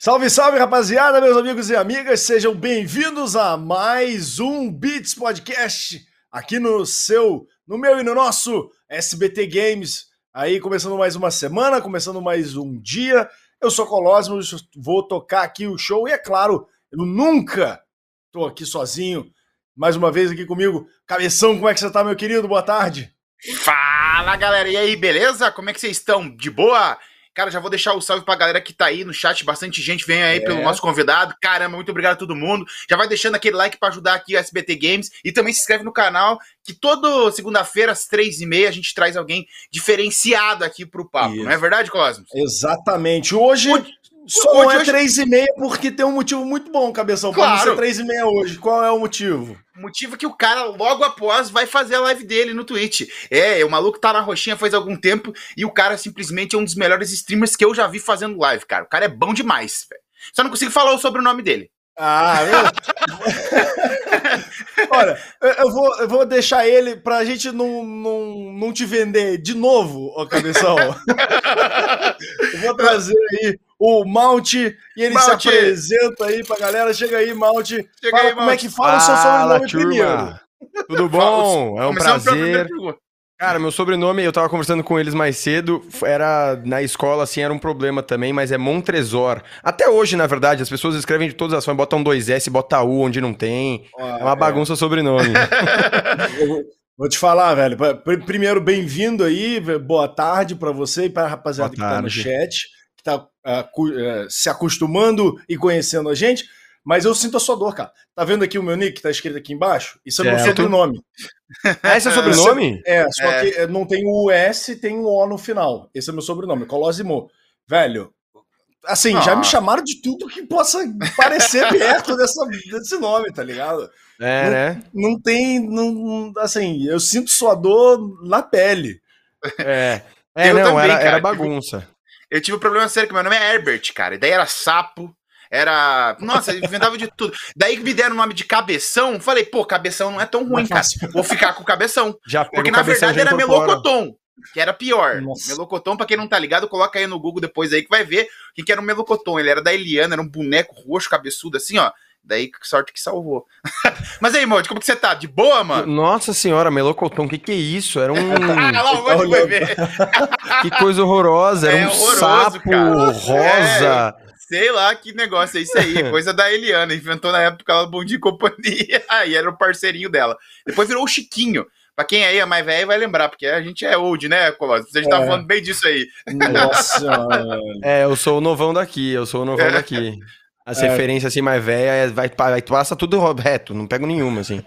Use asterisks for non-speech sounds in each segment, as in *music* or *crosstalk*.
Salve, salve, rapaziada, meus amigos e amigas, sejam bem-vindos a mais um Beats Podcast aqui no seu, no meu e no nosso SBT Games. Aí, começando mais uma semana, começando mais um dia. Eu sou Colosmo, vou tocar aqui o show e, é claro, eu nunca tô aqui sozinho. Mais uma vez aqui comigo. Cabeção, como é que você tá, meu querido? Boa tarde. Fala, galera. E aí, beleza? Como é que vocês estão? De boa? Cara, já vou deixar o salve pra galera que tá aí no chat, bastante gente vem aí é. pelo nosso convidado. Caramba, muito obrigado a todo mundo. Já vai deixando aquele like para ajudar aqui o SBT Games e também se inscreve no canal, que toda segunda-feira às três e meia a gente traz alguém diferenciado aqui pro papo, Isso. não é verdade, Cosmos? Exatamente. Hoje, hoje só hoje, não é três e meia porque tem um motivo muito bom, Cabeção, claro. pra não ser três e meia hoje. Qual é o motivo? O motivo é que o cara, logo após, vai fazer a live dele no Twitch. É, o maluco tá na roxinha faz algum tempo e o cara simplesmente é um dos melhores streamers que eu já vi fazendo live, cara. O cara é bom demais, velho. Só não consigo falar o sobrenome dele. Ah, *laughs* Olha, eu vou, eu vou deixar ele pra gente não, não, não te vender de novo, ô cabeção. *laughs* eu vou trazer aí o Mount e ele Mount. se apresenta aí pra galera. Chega aí, Mount. Chega fala aí, como é que fala o seu sobrenome primeiro. Tudo bom? É um prazer. Cara, meu sobrenome, eu tava conversando com eles mais cedo, era na escola, assim, era um problema também, mas é Montresor. Até hoje, na verdade, as pessoas escrevem de todas as formas, botam dois S, botam U onde não tem. Ah, é uma é. bagunça o sobrenome. *laughs* *laughs* Vou te falar, velho. Primeiro, bem-vindo aí, boa tarde para você e para a rapaziada que tá no chat, que tá uh, uh, se acostumando e conhecendo a gente. Mas eu sinto a sua dor, cara. Tá vendo aqui o meu nick que tá escrito aqui embaixo? Isso é o meu sobrenome. Ah, *laughs* esse é o sobrenome? É, só é. que não tem o S, tem o O no final. Esse é meu sobrenome, Colosimo. Velho, assim, ah. já me chamaram de tudo que possa parecer *laughs* perto dessa, desse nome, tá ligado? É, não, né? Não tem, não, assim, eu sinto sua dor na pele. É, é eu não, também, era, cara, era bagunça. Eu tive um problema sério, que meu nome é Herbert, cara, e daí era sapo, era. Nossa, inventava de tudo. Daí que me deram o nome de Cabeção, falei, pô, Cabeção não é tão ruim, cara. Vou ficar com Cabeção. *laughs* Já Porque na verdade era Melocoton, que era pior. Nossa. Melocoton, pra quem não tá ligado, coloca aí no Google depois aí que vai ver o que era o Melocoton. Ele era da Eliana, era um boneco roxo, cabeçudo, assim, ó. Daí, que sorte que salvou. *laughs* Mas aí, Monte, como que você tá? De boa, mano? Nossa senhora, Melocoton, o que que é isso? Era um... *laughs* ah, lá, o Monte ver. *laughs* que coisa horrorosa, era é, um horroroso, sapo cara. rosa... É. Sei lá que negócio é isso aí, coisa da Eliana, inventou na época ela Bom Dia e Companhia, aí era o parceirinho dela. Depois virou o Chiquinho. Pra quem aí é mais velho vai lembrar, porque a gente é old, né, Colossus? Você é. tava falando bem disso aí. Nossa, É, eu sou o novão daqui, eu sou o novão daqui. As é. referências assim mais velhas, vai, vai, passa tudo reto, não pego nenhuma, assim.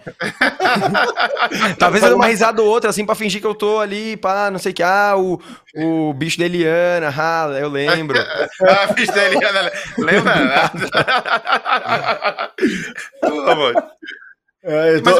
*laughs* Talvez eu dê uma risada ou outra, assim, pra fingir que eu tô ali, pá, não sei o que. Ah, o, o bicho da Eliana, ah, eu lembro. *laughs* ah, o bicho da Eliana, lembra? *laughs* é, Mas,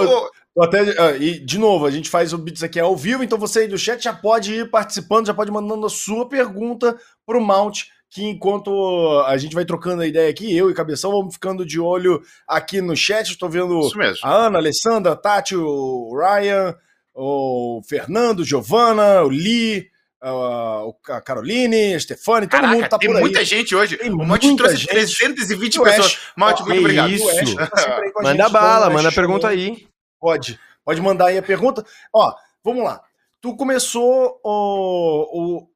até, uh, e, de novo, a gente faz o Beats aqui ao vivo, então você aí do chat já pode ir participando, já pode mandando a sua pergunta pro Mount que enquanto a gente vai trocando a ideia aqui, eu e Cabeção vamos ficando de olho aqui no chat. Estou vendo a Ana, a Alessandra, a Tati, o Ryan, o Fernando, Giovana, o Lee, a Caroline, a Stefane, todo mundo tá por aí. Tem muita gente hoje. Tem um monte trouxe gente. 320 o pessoas. Malte, muito obrigado. Isso. *laughs* Tá manda bala, manda a pergunta aí. Pode. Pode mandar aí a pergunta. Ó, vamos lá. Tu começou o, o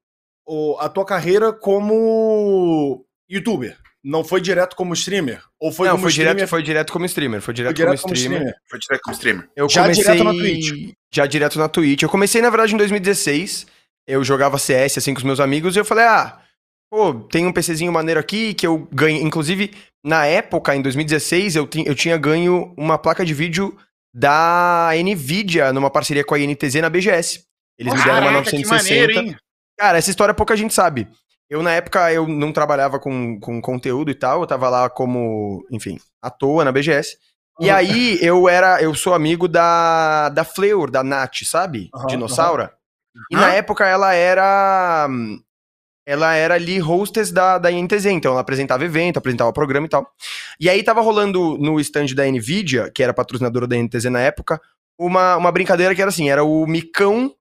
o, a tua carreira como youtuber. Não foi direto como streamer? Ou foi Não, como foi streamer? Direto, foi direto como streamer. Foi direto, foi direto como, como streamer. streamer. Foi direto como streamer. Eu já comecei... direto na Twitch? Já direto na Twitch. Eu comecei, na verdade, em 2016. Eu jogava CS, assim, com os meus amigos. E eu falei, ah, pô, tem um PCzinho maneiro aqui que eu ganhei. Inclusive, na época, em 2016, eu, eu tinha ganho uma placa de vídeo da NVIDIA, numa parceria com a INTZ na BGS. Eles oh, me deram uma 960. Que maneiro, hein? Cara, essa história pouca gente sabe. Eu, na época, eu não trabalhava com, com conteúdo e tal, eu tava lá como, enfim, à toa na BGS. E uhum. aí, eu era, eu sou amigo da, da Fleur, da Nath, sabe? Uhum, Dinossauro. Uhum. E na época, ela era, ela era ali hostess da, da INTZ, então ela apresentava evento, apresentava programa e tal. E aí tava rolando no stand da NVIDIA, que era patrocinadora da INTZ na época, uma, uma brincadeira que era assim, era o micão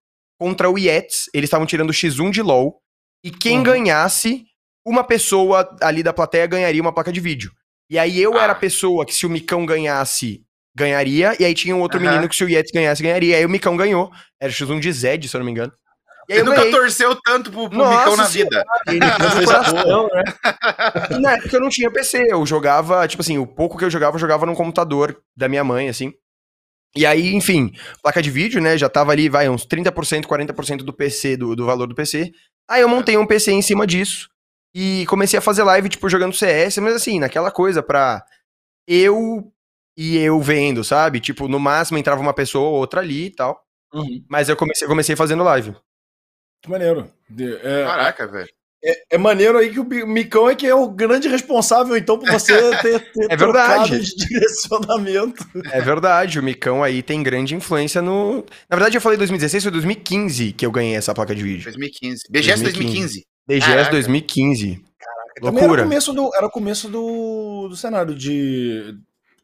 contra o Yets. Eles estavam tirando o X1 de LoL. E quem uhum. ganhasse uma pessoa ali da plateia ganharia uma placa de vídeo. E aí eu ah. era a pessoa que se o Micão ganhasse, ganharia, e aí tinha um outro uhum. menino que se o Yetis ganhasse, ganharia. E aí o Micão ganhou. Era X1 de Zed, se eu não me engano. E Você nunca ganhei. torceu tanto pro, pro Nossa, Micão na vida. *laughs* Ele coração, né? Na época eu não tinha PC, eu jogava, tipo assim, o pouco que eu jogava, eu jogava no computador da minha mãe, assim. E aí, enfim, placa de vídeo, né, já tava ali, vai, uns 30%, 40% do PC, do, do valor do PC. Aí eu montei um PC em cima disso e comecei a fazer live, tipo, jogando CS, mas assim, naquela coisa pra eu e eu vendo, sabe? Tipo, no máximo entrava uma pessoa ou outra ali e tal. Uhum. Mas eu comecei, comecei fazendo live. Que maneiro. É, Caraca, velho. É, é, maneiro aí que o Micão é que é o grande responsável, então, por você *laughs* ter, ter é verdade. de *laughs* direcionamento. É verdade, o Micão aí tem grande influência no. Na verdade, eu falei 2016, foi 2015 que eu ganhei essa placa de vídeo. 2015. BGS 2015. BGS 2015. Caraca, Loucura. Era o começo, do, era o começo do, do cenário de.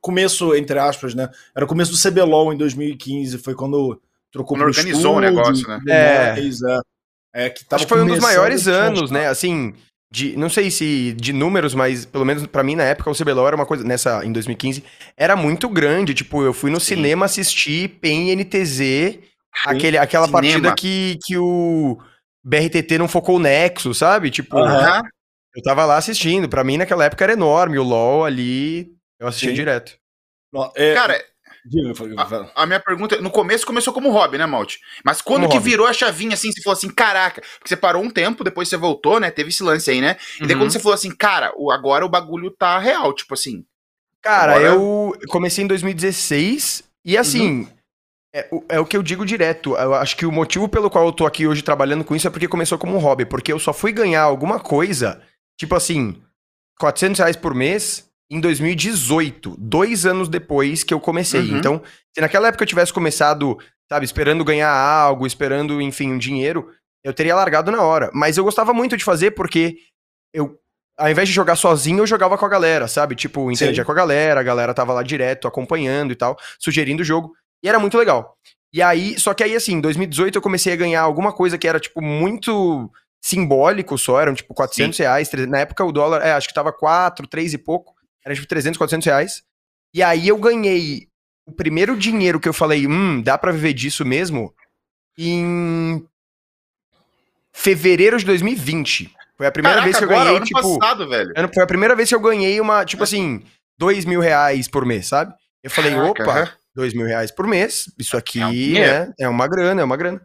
Começo, entre aspas, né? Era o começo do CBLOL em 2015, foi quando trocou quando organizou o negócio, né? É. é. É, que Acho que foi um dos maiores anos, né? Assim, de, não sei se de números, mas pelo menos para mim na época o CBLOL era uma coisa, nessa, em 2015, era muito grande. Tipo, eu fui no Sim. cinema assistir PEN NTZ, aquele, aquela cinema. partida que, que o BRTT não focou o Nexo, sabe? Tipo, eu tava lá assistindo. Para mim naquela época era enorme. O LoL ali, eu assistia Sim. direto. É, Cara, a, a, minha pergunta, no começo começou como hobby, né, Malte? Mas quando como que hobby. virou a chavinha assim, você falou assim, caraca, porque você parou um tempo, depois você voltou, né? Teve esse lance aí, né? E daí uhum. quando você falou assim, cara, o, agora o bagulho tá real, tipo assim. Cara, agora... eu comecei em 2016 e assim. Uhum. É, é, o que eu digo direto. Eu acho que o motivo pelo qual eu tô aqui hoje trabalhando com isso é porque começou como um hobby. Porque eu só fui ganhar alguma coisa, tipo assim, 400 reais por mês, em 2018, dois anos depois que eu comecei. Uhum. Então, se naquela época eu tivesse começado, sabe, esperando ganhar algo, esperando, enfim, um dinheiro, eu teria largado na hora. Mas eu gostava muito de fazer porque eu, ao invés de jogar sozinho, eu jogava com a galera, sabe? Tipo, entendia com a galera, a galera tava lá direto acompanhando e tal, sugerindo o jogo. E era muito legal. E aí, só que aí, assim, em 2018 eu comecei a ganhar alguma coisa que era, tipo, muito simbólico só, eram, tipo, 400 Sim. reais. Na época o dólar, é, acho que tava 4, 3 e pouco. Era tipo 300, 400 reais. E aí eu ganhei o primeiro dinheiro que eu falei, hum, dá pra viver disso mesmo, em fevereiro de 2020. Foi a primeira Caraca, vez que eu ganhei, ano tipo... Passado, velho. Foi a primeira vez que eu ganhei uma, tipo assim, dois mil reais por mês, sabe? Eu falei, Caraca, opa, dois mil reais por mês, isso aqui, é, né, é uma grana, é uma grana.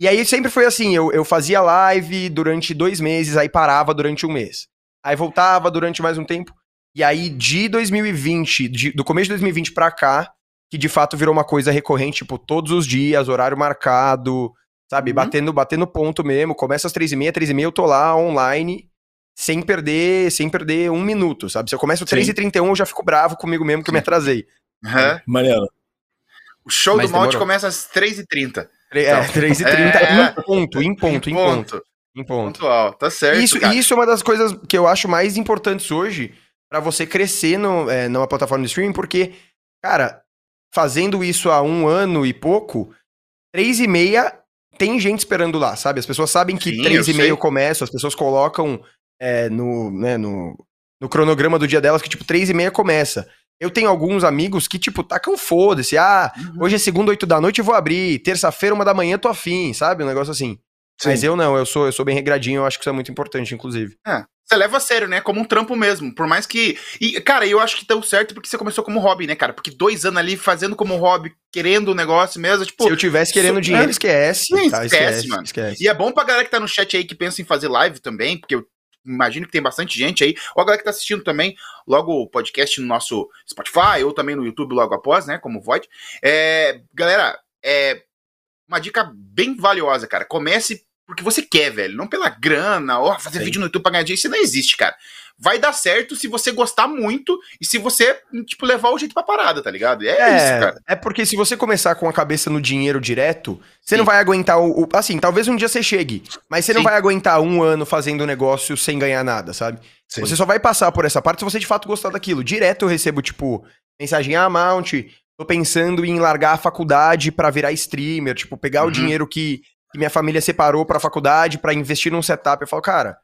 E aí sempre foi assim, eu, eu fazia live durante dois meses, aí parava durante um mês. Aí voltava durante mais um tempo. E aí, de 2020, de, do começo de 2020 pra cá, que de fato virou uma coisa recorrente, tipo, todos os dias, horário marcado, sabe? Uhum. Batendo, batendo ponto mesmo. Começa às três e meia, três e meia eu tô lá online, sem perder, sem perder um minuto, sabe? Se eu começo às 3h31, eu já fico bravo comigo mesmo que eu me atrasei. Uhum. Mariana. O show Mas do Malte começa às 3h30. É, 3h30 é... em ponto, em ponto, em, em ponto. ponto. Em ponto. Pontual, tá certo. Isso, isso é uma das coisas que eu acho mais importantes hoje, para você crescer no, é, numa plataforma de streaming, porque, cara, fazendo isso há um ano e pouco, três e meia tem gente esperando lá, sabe? As pessoas sabem que Sim, três e meia eu começo, as pessoas colocam é, no, né, no, no cronograma do dia delas que, tipo, três e meia começa. Eu tenho alguns amigos que, tipo, tacam foda-se. Ah, uhum. hoje é segunda, oito da noite, eu vou abrir. Terça-feira, uma da manhã, tô afim, sabe? Um negócio assim. Sim. Mas eu não, eu sou, eu sou bem regradinho, eu acho que isso é muito importante, inclusive. É, você leva a sério, né? Como um trampo mesmo. Por mais que. E, cara, eu acho que deu certo porque você começou como hobby, né, cara? Porque dois anos ali fazendo como hobby, querendo o um negócio mesmo. Tipo, Se eu tivesse querendo dinheiro, é... esquece. Sim, tá, esquece, esquece, mano. Esquece. E é bom pra galera que tá no chat aí que pensa em fazer live também, porque eu imagino que tem bastante gente aí. Ou a galera que tá assistindo também, logo o podcast no nosso Spotify, ou também no YouTube logo após, né? Como Void. É, galera, é uma dica bem valiosa, cara. Comece porque você quer, velho. Não pela grana, fazer Sim. vídeo no YouTube pra ganhar dinheiro. Isso não existe, cara. Vai dar certo se você gostar muito e se você, tipo, levar o jeito pra parada, tá ligado? É, é isso, cara. É porque se você começar com a cabeça no dinheiro direto, você Sim. não vai aguentar o, o, Assim, talvez um dia você chegue, mas você Sim. não vai aguentar um ano fazendo negócio sem ganhar nada, sabe? Você só vai passar por essa parte se você de fato gostar daquilo. Direto eu recebo, tipo, mensagem, ah, Mount, tô pensando em largar a faculdade para virar streamer, tipo, pegar uhum. o dinheiro que que minha família separou pra faculdade para investir num setup. Eu falo, cara,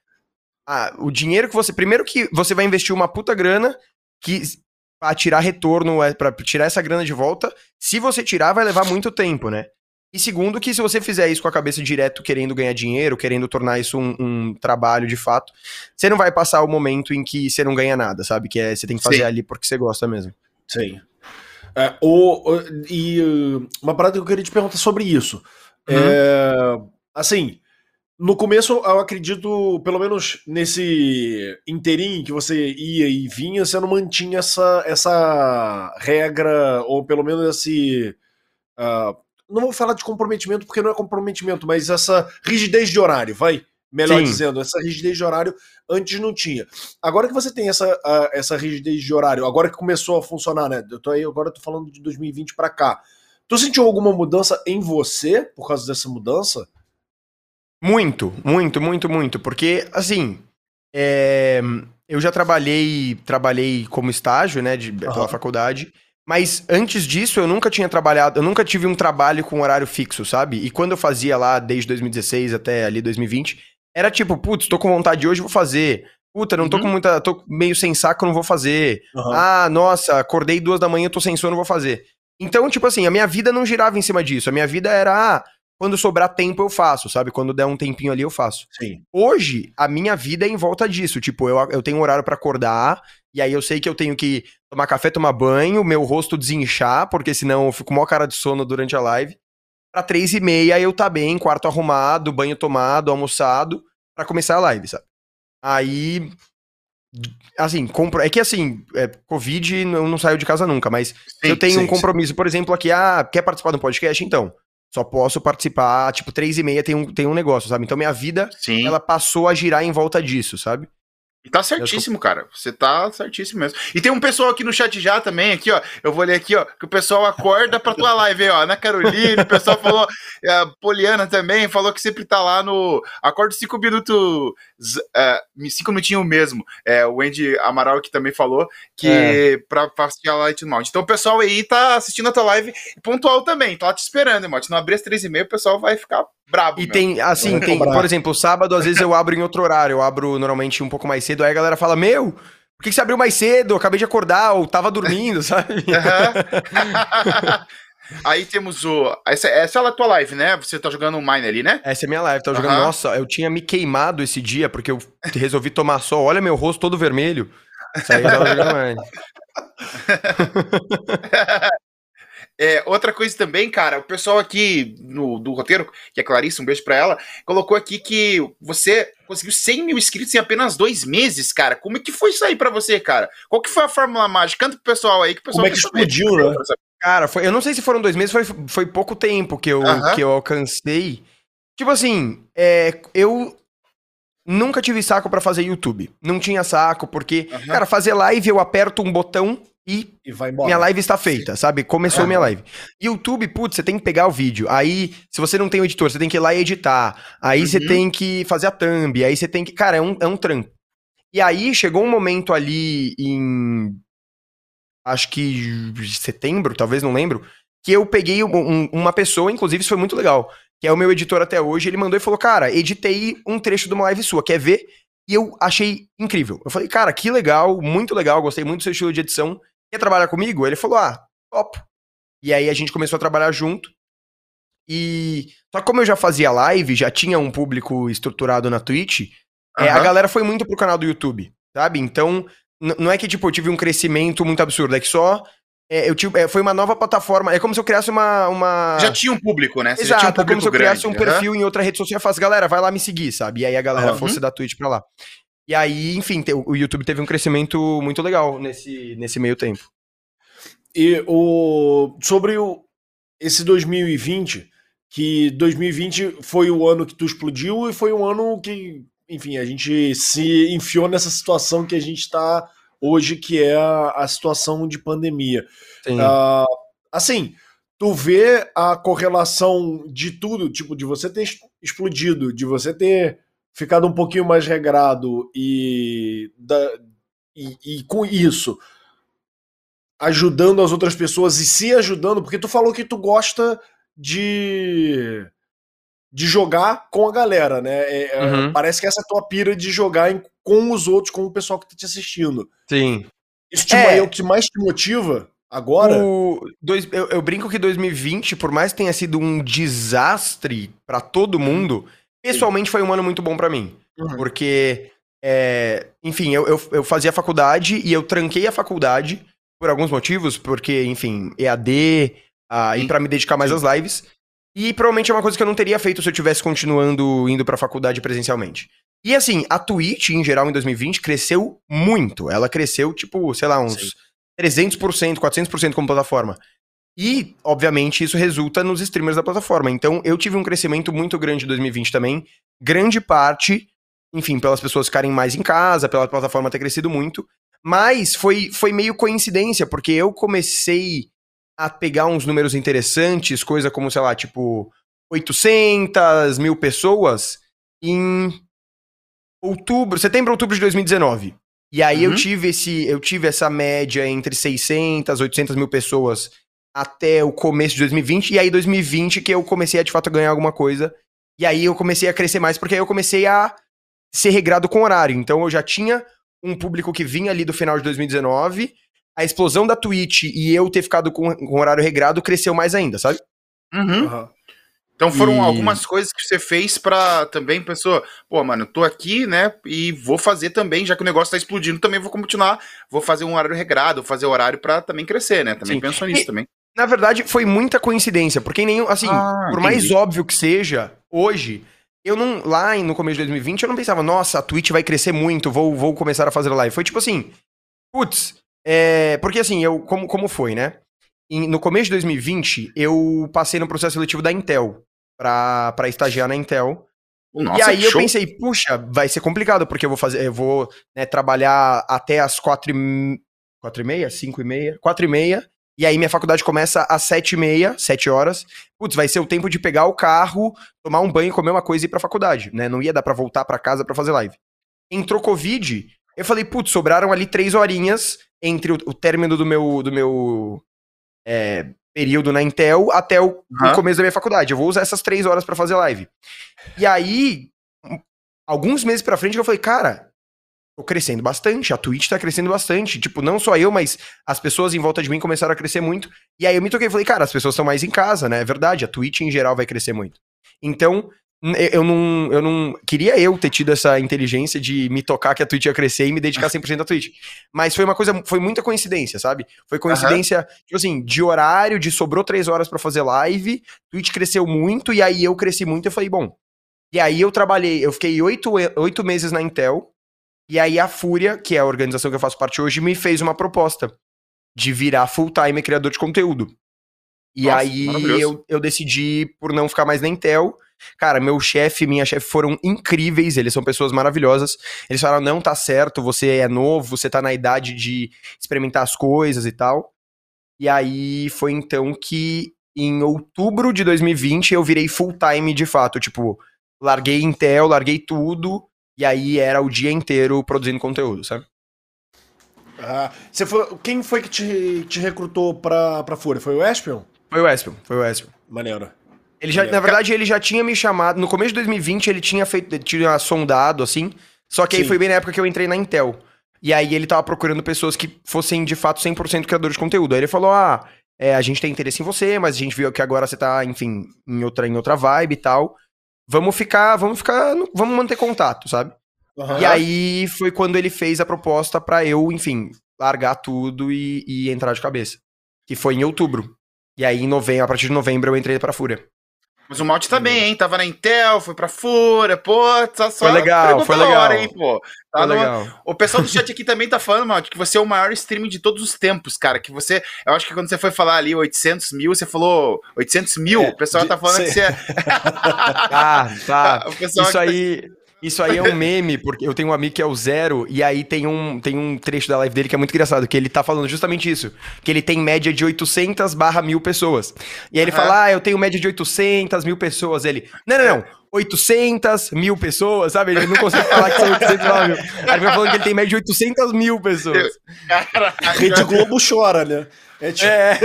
ah, o dinheiro que você. Primeiro que você vai investir uma puta grana que para tirar retorno, é, para tirar essa grana de volta. Se você tirar, vai levar muito tempo, né? E segundo, que se você fizer isso com a cabeça direto, querendo ganhar dinheiro, querendo tornar isso um, um, trabalho de fato, você não vai passar o momento em que você não ganha nada, sabe? Que é você tem que fazer Sim. ali porque você gosta mesmo. Sim. É, o, o, e uma parada que eu queria te perguntar sobre isso. Uhum. É, assim, no começo, eu acredito, pelo menos nesse inteirinho que você ia e vinha, você não mantinha essa, essa regra, ou pelo menos esse. Uh, não vou falar de comprometimento porque não é comprometimento, mas essa rigidez de horário, vai? Melhor Sim. dizendo, essa rigidez de horário antes não tinha. Agora que você tem essa, uh, essa rigidez de horário, agora que começou a funcionar, né? Eu tô aí, agora eu tô falando de 2020 para cá. Tu sentiu alguma mudança em você por causa dessa mudança? Muito, muito, muito, muito. Porque, assim, é, eu já trabalhei, trabalhei como estágio, né, de, pela uhum. faculdade. Mas antes disso, eu nunca tinha trabalhado, eu nunca tive um trabalho com horário fixo, sabe? E quando eu fazia lá, desde 2016 até ali 2020, era tipo, putz, tô com vontade hoje, vou fazer. Puta, não tô uhum. com muita. tô meio sem saco, não vou fazer. Uhum. Ah, nossa, acordei duas da manhã, tô sem sono, não vou fazer. Então, tipo assim, a minha vida não girava em cima disso. A minha vida era, ah, quando sobrar tempo eu faço, sabe? Quando der um tempinho ali eu faço. Sim. Hoje, a minha vida é em volta disso. Tipo, eu, eu tenho um horário para acordar, e aí eu sei que eu tenho que tomar café, tomar banho, meu rosto desinchar, porque senão eu fico mó cara de sono durante a live. Pra três e meia eu tá bem, quarto arrumado, banho tomado, almoçado, para começar a live, sabe? Aí. Assim, compro. É que assim, é, Covid eu não saio de casa nunca, mas sim, eu tenho sim, um compromisso, sim. por exemplo, aqui, ah, quer participar do podcast? Então só posso participar, tipo, três e meia tem um, tem um negócio, sabe? Então minha vida, ela passou a girar em volta disso, sabe? E tá certíssimo, cara. Você tá certíssimo mesmo. E tem um pessoal aqui no chat já também, aqui, ó. Eu vou ler aqui, ó. Que o pessoal acorda pra tua live, ó. Ana Carolina, o pessoal falou. É, a Poliana também falou que sempre tá lá no. Acordo cinco minutos. É, cinco minutinhos mesmo. É, o Andy Amaral que também falou que é. pra, pra assistir a Light Mount. Então o pessoal aí tá assistindo a tua live pontual também. Tá lá te esperando. Se não abrir as três e meia, o pessoal vai ficar brabo. E meu. tem, assim, tem, por exemplo, sábado, às vezes eu abro em outro horário, eu abro normalmente um pouco mais cedo, aí a galera fala, meu, por que você abriu mais cedo? Eu acabei de acordar, ou tava dormindo, *laughs* sabe? Aí temos o. Essa, essa é a tua live, né? Você tá jogando um mine ali, né? Essa é minha live, tá jogando. Uhum. Nossa, eu tinha me queimado esse dia, porque eu resolvi tomar sol. Olha meu rosto todo vermelho. Isso aí eu tava jogando mine. *laughs* É, outra coisa também, cara, o pessoal aqui no, do roteiro, que é Clarice, um beijo pra ela, colocou aqui que você conseguiu 100 mil inscritos em apenas dois meses, cara. Como é que foi isso aí pra você, cara? Qual que foi a fórmula mágica? Canta pro pessoal aí que o pessoal Como é que explodiu, né? Cara, foi, eu não sei se foram dois meses, foi, foi pouco tempo que eu, uh -huh. que eu alcancei. Tipo assim, é, eu nunca tive saco para fazer YouTube. Não tinha saco, porque, uh -huh. cara, fazer live eu aperto um botão e, e minha live está feita, sabe? Começou a minha live. YouTube, putz, você tem que pegar o vídeo. Aí, se você não tem o editor, você tem que ir lá e editar. Aí uhum. você tem que fazer a thumb. Aí você tem que. Cara, é um, é um trampo. E aí chegou um momento ali em. Acho que setembro, talvez não lembro. Que eu peguei um, uma pessoa, inclusive isso foi muito legal. Que é o meu editor até hoje. Ele mandou e falou: Cara, editei um trecho de uma live sua. Quer ver? E eu achei incrível. Eu falei, cara, que legal, muito legal, gostei muito do seu estilo de edição quer trabalhar comigo? Ele falou, ah, top. E aí a gente começou a trabalhar junto. E só que como eu já fazia live, já tinha um público estruturado na Twitch, uhum. é, a galera foi muito pro canal do YouTube, sabe? Então, não é que tipo eu tive um crescimento muito absurdo, é que só é, eu tive, é, foi uma nova plataforma. É como se eu criasse uma. uma... Já tinha um público, né? Você Exato, já tinha um público é como se eu criasse grande. um perfil uhum. em outra rede social e falasse, galera, vai lá me seguir, sabe? E aí a galera uhum. fosse da Twitch pra lá. E aí, enfim, o YouTube teve um crescimento muito legal nesse, nesse meio tempo. E o, sobre o, esse 2020, que 2020 foi o ano que tu explodiu e foi um ano que, enfim, a gente se enfiou nessa situação que a gente está hoje, que é a, a, situação de pandemia. Uh, assim, tu vê a correlação de tudo, tipo, de você ter explodido, de você ter ficado um pouquinho mais regrado e, da, e, e, com isso ajudando as outras pessoas e se ajudando, porque tu falou que tu gosta de de jogar com a galera, né? É, é, uhum. Parece que essa é a tua pira de jogar em, com os outros, com o pessoal que tá te assistindo. Sim. Isso te, é, é o que mais te motiva agora? O, dois, eu, eu, brinco que 2020, por mais que tenha sido um desastre para todo mundo, pessoalmente foi um ano muito bom para mim. Uhum. Porque, é, enfim, eu, eu, eu fazia faculdade e eu tranquei a faculdade por alguns motivos, porque, enfim, EAD, uh, e para me dedicar mais Sim. às lives. E provavelmente é uma coisa que eu não teria feito se eu tivesse continuando indo pra faculdade presencialmente. E assim, a Twitch, em geral, em 2020, cresceu muito. Ela cresceu, tipo, sei lá, uns Sim. 300%, 400% como plataforma. E, obviamente, isso resulta nos streamers da plataforma. Então, eu tive um crescimento muito grande em 2020 também. Grande parte, enfim, pelas pessoas ficarem mais em casa, pela plataforma ter crescido muito. Mas foi, foi meio coincidência, porque eu comecei a pegar uns números interessantes, coisa como, sei lá, tipo, 800 mil pessoas em outubro, setembro, outubro de 2019. E aí uhum. eu tive esse, eu tive essa média entre 600, 800 mil pessoas até o começo de 2020, e aí 2020 que eu comecei a de fato ganhar alguma coisa, e aí eu comecei a crescer mais, porque aí eu comecei a ser regrado com horário, então eu já tinha um público que vinha ali do final de 2019, a explosão da Twitch e eu ter ficado com, com horário regrado cresceu mais ainda, sabe? Uhum. uhum. Então foram e... algumas coisas que você fez para também, pessoa, pô, mano, tô aqui, né, e vou fazer também, já que o negócio tá explodindo, também vou continuar, vou fazer um horário regrado, fazer horário para também crescer, né? Também Sim. penso nisso e, também. Na verdade, foi muita coincidência, porque nenhum, assim, ah, por mais óbvio que seja, hoje, eu não, lá no começo de 2020, eu não pensava, nossa, a Twitch vai crescer muito, vou, vou começar a fazer live. Foi tipo assim, putz, é, porque assim, eu, como, como foi, né? no começo de 2020, eu passei no processo seletivo da Intel pra, pra estagiar na Intel. Nossa, e aí eu pensei, puxa, vai ser complicado, porque eu vou fazer, eu vou né, trabalhar até as quatro e, quatro e meia, cinco e meia, quatro e meia, e aí minha faculdade começa às sete e meia, sete horas. Putz, vai ser o tempo de pegar o carro, tomar um banho, comer uma coisa e ir pra faculdade, né? Não ia dar pra voltar pra casa pra fazer live. Entrou Covid, eu falei, putz, sobraram ali três horinhas entre o, o término do meu, do meu é, período na Intel até o, uhum. o, começo da minha faculdade. Eu vou usar essas três horas para fazer live. E aí, alguns meses pra frente, eu falei, cara, tô crescendo bastante, a Twitch tá crescendo bastante. Tipo, não só eu, mas as pessoas em volta de mim começaram a crescer muito. E aí eu me toquei e falei, cara, as pessoas estão mais em casa, né? É verdade, a Twitch em geral vai crescer muito. Então, eu não, eu não. Queria eu ter tido essa inteligência de me tocar que a Twitch ia crescer e me dedicar *laughs* 100% à Twitch. Mas foi uma coisa. Foi muita coincidência, sabe? Foi coincidência, uhum. tipo assim, de horário, de sobrou três horas para fazer live, Twitch cresceu muito e aí eu cresci muito e eu falei, bom. E aí eu trabalhei, eu fiquei oito, oito meses na Intel. E aí a Fúria, que é a organização que eu faço parte hoje, me fez uma proposta de virar full-time criador de conteúdo. E Nossa, aí eu, eu decidi por não ficar mais na Intel Cara, meu chefe e minha chefe foram incríveis, eles são pessoas maravilhosas. Eles falaram: não, tá certo, você é novo, você tá na idade de experimentar as coisas e tal. E aí foi então que em outubro de 2020 eu virei full time de fato. Tipo, larguei Intel, larguei tudo, e aí era o dia inteiro produzindo conteúdo, sabe? Ah, você foi, quem foi que te, te recrutou pra, pra Fúria? Foi o Espion? Foi o Espion, foi o Espion. Maneiro. Ele já, na verdade, ele já tinha me chamado. No começo de 2020, ele tinha feito. Ele tinha sondado, assim. Só que Sim. aí foi bem na época que eu entrei na Intel. E aí ele tava procurando pessoas que fossem, de fato, 100% criadores de conteúdo. Aí ele falou: ah, é, a gente tem interesse em você, mas a gente viu que agora você tá, enfim, em outra, em outra vibe e tal. Vamos ficar, vamos ficar, vamos manter contato, sabe? Uhum. E aí foi quando ele fez a proposta para eu, enfim, largar tudo e, e, entrar de cabeça. Que foi em outubro. E aí, em novembro, a partir de novembro, eu entrei pra Fúria. Mas o Malte tá bem, hein? Tava na Intel, foi pra Fúria, pô, tá só. Foi legal, foi legal. Hora, hein, pô. Tá foi no... legal. O pessoal do *laughs* chat aqui também tá falando, Malte, que você é o maior streaming de todos os tempos, cara. Que você. Eu acho que quando você foi falar ali 800 mil, você falou 800 mil. É, o pessoal de... tá falando que você é. ah, *laughs* tá. *laughs* Isso tá aí. Isso aí é um meme, porque eu tenho um amigo que é o Zero, e aí tem um, tem um trecho da live dele que é muito engraçado, que ele tá falando justamente isso. Que ele tem média de 800 barra mil pessoas. E aí ele uhum. fala, ah, eu tenho média de 800 mil pessoas. Ele, não, não, não. 800 mil pessoas, sabe? Ele não consegue falar que são 800 mil. Aí ele vai falando que ele tem média de 800 mil pessoas. A Rede Globo chora, né? É, tipo... é.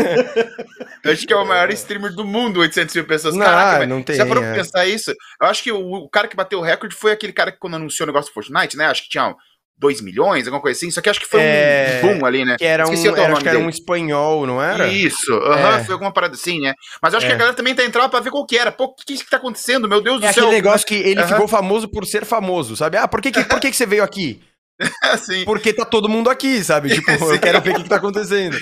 Eu acho que é o maior streamer do mundo, 800 mil pessoas. Não, Caraca, não tem. Se for é. pensar isso, eu acho que o, o, cara que bateu o recorde foi aquele cara que quando anunciou o negócio do Fortnite, né? Acho que tinha 2 milhões, alguma coisa assim. Só que acho que foi é... um boom ali, né? Que era um, era, que era um espanhol, não era? Isso, uhum, é. foi alguma parada assim, né? Mas acho é. que a galera também tá entrando pra ver qual que era. Pô, o que, que tá acontecendo? Meu Deus é do céu. É aquele negócio que ele uhum. ficou famoso por ser famoso, sabe? Ah, por que, que, por que, que você veio aqui? *laughs* Sim. Porque tá todo mundo aqui, sabe? *laughs* Tipo, Sim. eu quero ver o que, que tá acontecendo.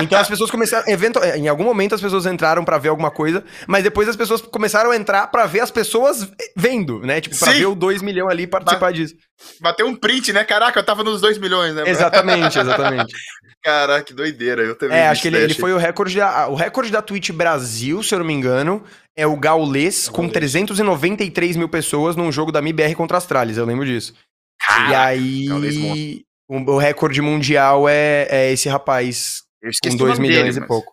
Então as pessoas começaram. Evento, em algum momento as pessoas entraram para ver alguma coisa, mas depois as pessoas começaram a entrar para ver as pessoas vendo, né? Tipo, pra Sim. ver o 2 milhões ali participar disso. Bateu um print, né? Caraca, eu tava nos 2 milhões, né? Exatamente, *laughs* exatamente. Caraca, que doideira. Eu também. É, acho que ele, ele, foi o recorde da. O recorde da Twitch Brasil, se eu não me engano, é o Gaulês, com 393 mil pessoas num jogo da MIBR contra Astralis, eu lembro disso. Caraca, e aí, o, o, recorde mundial é, é esse rapaz com 2 milhões dele, e mas... pouco.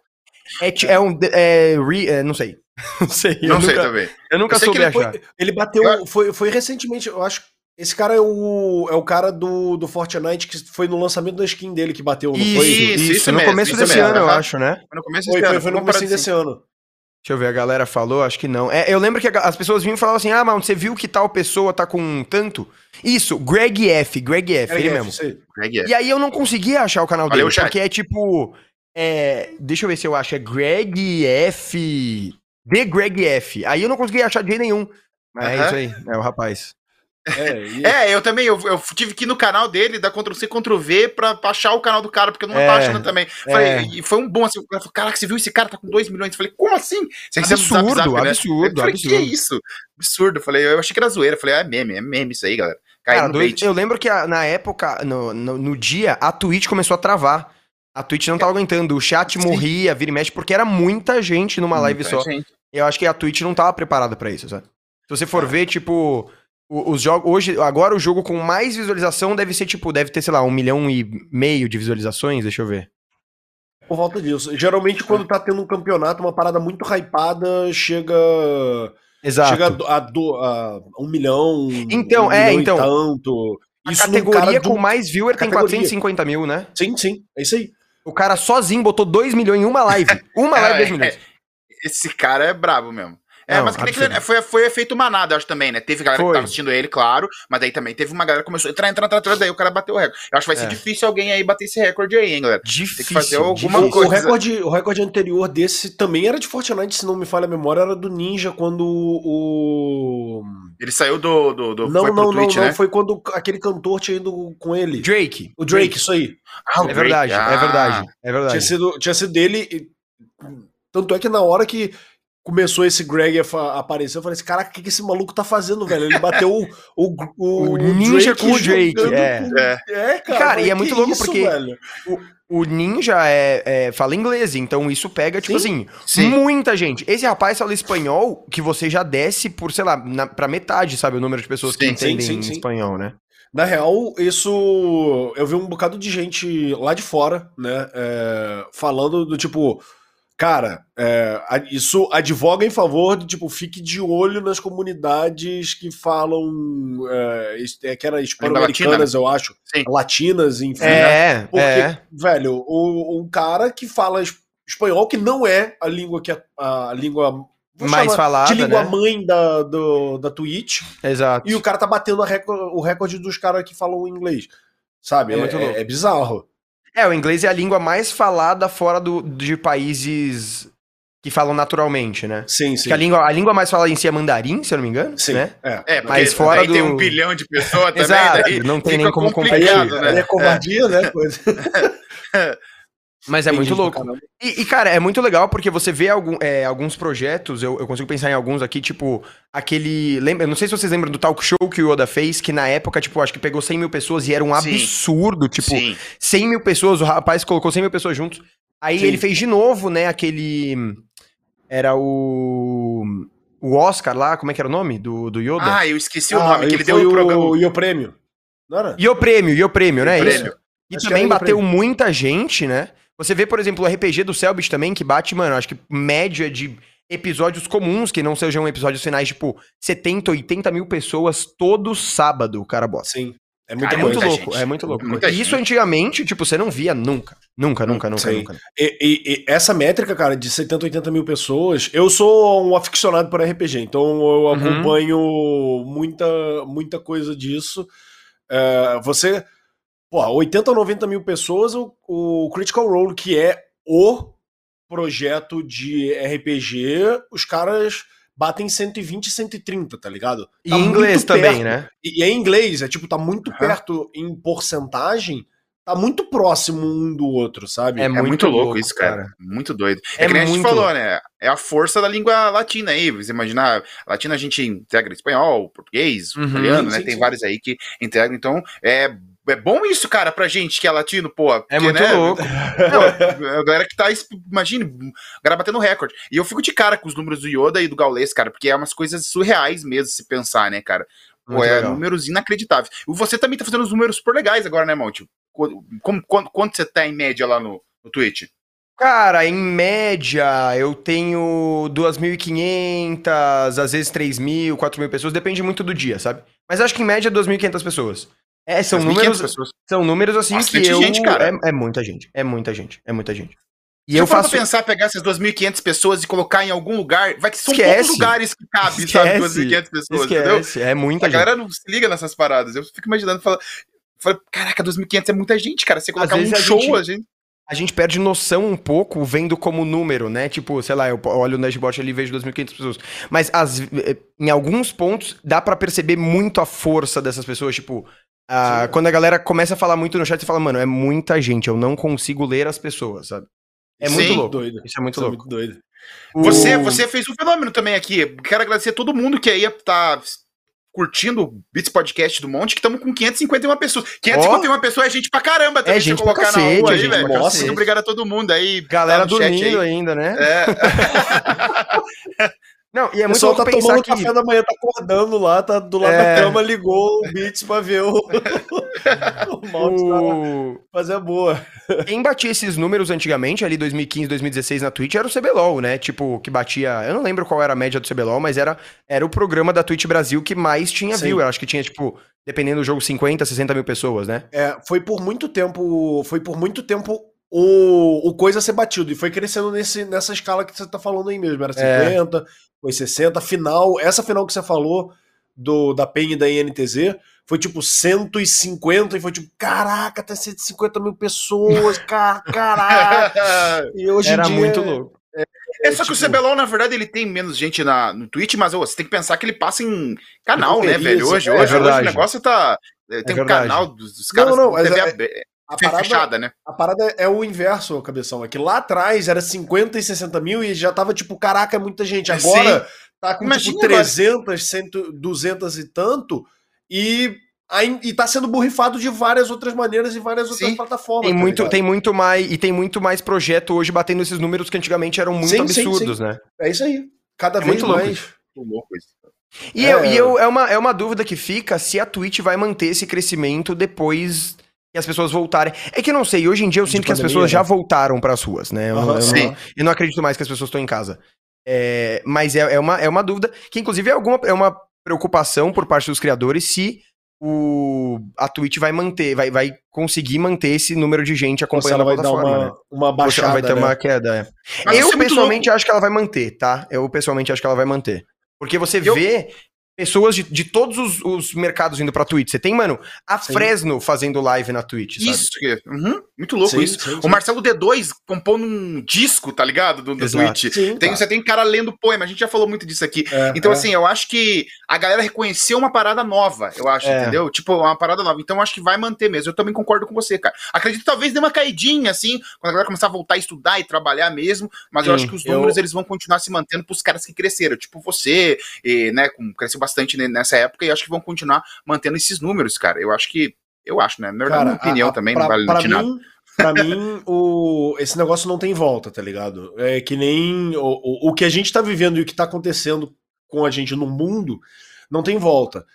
É, é um. É, re, é, não sei. *laughs* não sei. Não sei nunca, também. Eu nunca eu soube ele achar. Foi, ele bateu. Foi, foi recentemente, eu acho. Esse cara é o, é o cara do, do Fortnite que foi no lançamento da skin dele que bateu, não isso, foi? Isso, isso, no mesmo, começo desse ano, eu acho, né? Foi no começo desse foi, ano. Foi, foi no começo desse ano. Deixa eu ver, a galera falou, acho que não. É, eu lembro que as pessoas vinham e falavam assim: ah, mas você viu que tal pessoa tá com tanto? Isso, Greg F, Greg F, Greg ele F, mesmo. Greg F. E aí eu não conseguia achar o canal Valeu, dele, porque é tipo. É, deixa eu ver se eu acho. É Greg F. The Greg F. Aí eu não conseguia achar de jeito nenhum. Mas é isso aí, é o rapaz. É, *laughs* e... é, eu também, eu, eu, tive que ir no canal dele, dar Ctrl-C, Ctrl-V pra, pra, achar o canal do cara, porque eu não é, tava achando também. Falei, é. E foi um bom assim, falei, caraca, você viu esse cara tá com 2 milhões? Eu falei, como assim? Você absurdo, zap, zap, né? absurdo, falei, absurdo. que é isso? Absurdo. Eu falei, eu achei que era zoeira. Eu falei, ah, é meme, é meme isso aí, galera. Cara, dois, eu lembro que a, na época, no, no, no, dia, a Twitch começou a travar. A Twitch não tava aguentando, o chat Sim. morria, vira e mexe, porque era muita gente numa muita live só. Gente. Eu acho que a Twitch não tava preparada para isso, sabe? Se você for é. ver, tipo, os jogos. Hoje, agora o jogo com mais visualização deve ser, tipo, deve ter, sei lá, um milhão e meio de visualizações, deixa eu ver. Por volta disso. Geralmente, quando tá tendo um campeonato, uma parada muito hypada, chega. Exato. Chega a, do, a um milhão. Então, um é, milhão então. tanto. A isso categoria com mais viewer tem 450 mil, né? Sim, sim. É isso aí. O cara sozinho botou 2 milhões em uma live. Uma *laughs* live, 2 milhões. Esse cara é brabo mesmo. É, não, mas que nem foi, foi efeito manada, acho também, né? Teve galera foi. que tava assistindo ele, claro, mas aí também teve uma galera que começou a entrar, entrar, entrar, entrar, daí o cara bateu o recorde. Eu acho que vai ser é. difícil alguém aí bater esse recorde aí, hein, galera? Difícil. Tem que fazer alguma difícil. coisa. O recorde, o recorde anterior desse também era de Fortnite, se não me falha a memória, era do Ninja, quando o. Ele saiu do. do, do não, não, Twitch, não, né? não. Foi quando aquele cantor tinha ido com ele. Drake. O Drake, Drake. isso aí. Ah, é, verdade, ah. é verdade, é verdade. Tinha sido, tinha sido dele. Tanto é que na hora que começou esse Greg a aparecer, eu falei assim, caraca, o que, que esse maluco tá fazendo, velho? Ele bateu o, o, o, o Ninja Drake com o Drake. É. Com... é. é, cara. Cara, e é muito louco isso, porque o, o, Ninja é, é, fala inglês, então isso pega, tipo sim, assim, sim. muita gente. Esse rapaz fala espanhol que você já desce por, sei lá, na, pra metade, sabe, o número de pessoas sim, que entendem espanhol, né? Na real, isso. Eu vi um bocado de gente lá de fora, né? É, falando do tipo Cara, é, isso advoga em favor de, tipo, fique de olho nas comunidades que falam, é, é que era hispano-americanas, eu acho, Sim. latinas, enfim. É, né? Porque, é. velho, o, um cara que fala espanhol, que não é a língua que a, a língua mais falada, de língua né? mãe da, do, da Twitch. Exato. E o cara tá batendo recorde, o recorde dos caras que falam inglês. Sabe? É, é, é bizarro. É, o inglês é a língua mais falada fora do, de países que falam naturalmente, né? Sim, sim. Que a língua, a língua mais falada em si é mandarim, se eu não me engano. Sim. Né? É, é mas fora aí do... tem um bilhão de pessoas também. Exato, daí não tem nem como competir. Né? Aí é covardia, né? *laughs* Mas é muito louco. E, e, cara, é muito legal porque você vê algum, é, alguns projetos, eu, eu, consigo pensar em alguns aqui, tipo, aquele. Lembra, não sei se vocês lembram do talk show que o Oda fez, que na época, tipo, acho que pegou 100 mil pessoas e era um Sim. absurdo. Tipo, Sim. 100 mil pessoas, o rapaz colocou 100 mil pessoas juntos. Aí Sim. ele fez de novo, né, aquele. Era o. O Oscar lá, como é que era o nome do, do Yoda? Ah, eu esqueci o ah, nome, que ele deu o programa. O Io Prêmio. Não era? Io Prêmio, Io Prêmio, né? Prêmio. E Acho também bateu muita gente, né? Você vê, por exemplo, o RPG do Selbit também, que bate, mano, acho que média de episódios comuns, que não sejam episódios finais, tipo, 70, 80 mil pessoas todo sábado, o cara bota. Sim. É muito, Cara, é muito louco, gente. é muito louco. Muita isso gente. antigamente, tipo, você não via nunca. Nunca, nunca, nunca, Sim. nunca. E, e, e, essa métrica, cara, de 70, 80 mil pessoas, eu sou um aficionado por RPG, então eu uhum. acompanho muita, muita coisa disso. É, você, pô, 80 ou 90 mil pessoas, o, o Critical Role, que é o projeto de RPG, os caras batem 120 e 130, tá ligado? Tá em inglês também, né? E, e, é em inglês, é tipo, tá muito uhum. perto em porcentagem, tá muito próximo um do outro, sabe? É, é muito, muito louco, louco, isso, cara. cara. Muito doido. É, é que nem a gente falou, louco. né? É a força da língua latina aí. Você imaginar, latina a gente integra espanhol, português, uhum, italiano, né? Sim, Tem sim. vários aí que integram. Então, é é bom isso, cara, pra gente que é latino, pô. Porque, é muito né, louco. Não, a galera que tá, imagine, a galera batendo recorde. E eu fico de cara com os números do Yoda e do Gaules, cara, porque é umas coisas surreais mesmo, se pensar, né, cara? Pô, é legal. números inacreditáveis. E você também tá fazendo os números super legais agora, né, Monte? Como, quanto, quanto você tá em média lá no, no Twitch? Cara, em média, eu tenho 2.500, às vezes 3.000, 4.000 pessoas, depende muito do dia, sabe? Mas acho que em média 2.500 pessoas. É, são números, pessoas. são números assim Bastante que eu... gente, cara. É, é, muita gente, é muita gente, é muita gente. E Se eu faço pensar pegar essas 2.500 pessoas e colocar em algum lugar, vai que são Esquece. poucos lugares que cabe, sabe, 2.500 pessoas, Esquece. entendeu? É muita a gente. A galera não se liga nessas paradas. Eu fico imaginando, falo, falo caraca, 2.500 é muita gente, cara. Você colocar um show, a gente... a gente a gente perde noção um pouco vendo como número, né? Tipo, sei lá, eu olho o Nerdbot ali e vejo 2.500 pessoas. Mas as, eh, em alguns pontos dá para perceber muito a força dessas pessoas, tipo, ah, quando a galera começa a falar muito no chat, você fala, mano, é muita gente, eu não consigo ler as pessoas, sabe? É Sim. muito louco. Doido. Isso é muito Isso é louco. É muito doido. Você, você fez um fenômeno também aqui. Quero agradecer a todo mundo que aí tá curtindo o Beats Podcast do Monte, que estamos com 551 pessoas. 551 oh. pessoas é gente pra caramba também, é gente colocar cacete, na rua aí, velho. Nossa, muito obrigado a todo mundo aí. Galera tá dormindo ainda, né? É. *laughs* Não, e é muito louco tá pensar tomando que... café da manhã, tá acordando lá, tá do lado é... da cama, ligou o Beats pra ver o, *laughs* o Malte o... fazer a boa. Quem batia esses números antigamente, ali 2015, 2016 na Twitch, era o CBLOL, né? Tipo, que batia... Eu não lembro qual era a média do CBLOL, mas era, era o programa da Twitch Brasil que mais tinha Sim. view. Eu acho que tinha, tipo, dependendo do jogo, 50, 60 mil pessoas, né? É, foi por muito tempo... Foi por muito tempo o, o coisa ser batido. E foi crescendo nesse, nessa escala que você tá falando aí mesmo. Era 50, é foi 60. Final, essa final que você falou do da PEN e da INTZ foi tipo 150 e foi tipo, caraca, até 150 mil pessoas, *laughs* caraca. e hoje Era dia, muito louco. É, é, só tipo... que o tipo CBLOL, na verdade, ele tem menos gente na, no Twitch, mas oh, você tem que pensar que ele passa em canal, né, velho? Hoje, é, hoje, hoje o negócio tá. É, tem é um canal dos, dos caras. Não, não, TV é, a parada, fechada, né? A parada é o inverso, cabeção. É que lá atrás era 50 e 60 mil e já tava tipo, caraca, é muita gente. Agora Sim. tá com Imagina tipo 300, 100, 200 e tanto. E e tá sendo borrifado de várias outras maneiras e várias outras sim. plataformas. Tem tá muito, tem muito mais e tem muito mais projeto hoje batendo esses números que antigamente eram muito sim, absurdos, sim, né? É isso aí. Cada é vez muito mais. Louco. louco isso. E, é... eu, e eu, é, uma, é uma dúvida que fica se a Twitch vai manter esse crescimento depois que as pessoas voltarem. É que eu não sei, hoje em dia eu de sinto pandemia, que as pessoas né? já voltaram para as ruas, né? Eu, uhum, eu, não, eu, não, acredito mais que as pessoas estão em casa. É, mas é, é, uma, é uma dúvida que, inclusive, é, alguma, é uma preocupação por parte dos criadores se o, a Twitch vai manter, vai, vai conseguir manter esse número de gente acompanhando a plataforma. Vai dar uma, né? uma baixada. Ou vai ter né? uma queda. É. Eu, pessoalmente, acho que ela vai manter, tá? Eu, pessoalmente, acho que ela vai manter. Porque você eu... vê pessoas de, de todos os, os, mercados indo pra Twitch. Você tem, mano, a sim. Fresno fazendo live na Twitch, sabe? Isso, uhum, muito louco sim, isso. Sim, o Marcelo D2 compondo um disco, tá ligado? Do, do Twitch. Tem, tá. Você tem cara lendo poema, a gente já falou muito disso aqui. É, então, é. assim, eu acho que a galera reconheceu uma parada nova, eu acho, é. entendeu? Tipo, uma parada nova. Então, eu acho que vai manter mesmo. Eu também concordo com você, cara. Acredito que talvez dê uma caidinha, assim, quando a galera começar a voltar a estudar e trabalhar mesmo, mas eu acho que os números, eu... eles vão continuar se mantendo pros caras que cresceram. Tipo, você, e, né, cresceu bastante nessa época e acho que vão continuar mantendo esses números, cara. Eu acho que. Eu acho, né? Na verdade, minha opinião a, a, também, pra, não vale pra mim, nada. Pra mim, o, esse negócio não tem volta, tá ligado? É que nem o, o, o que a gente tá vivendo e o que tá acontecendo com a gente no mundo não tem volta.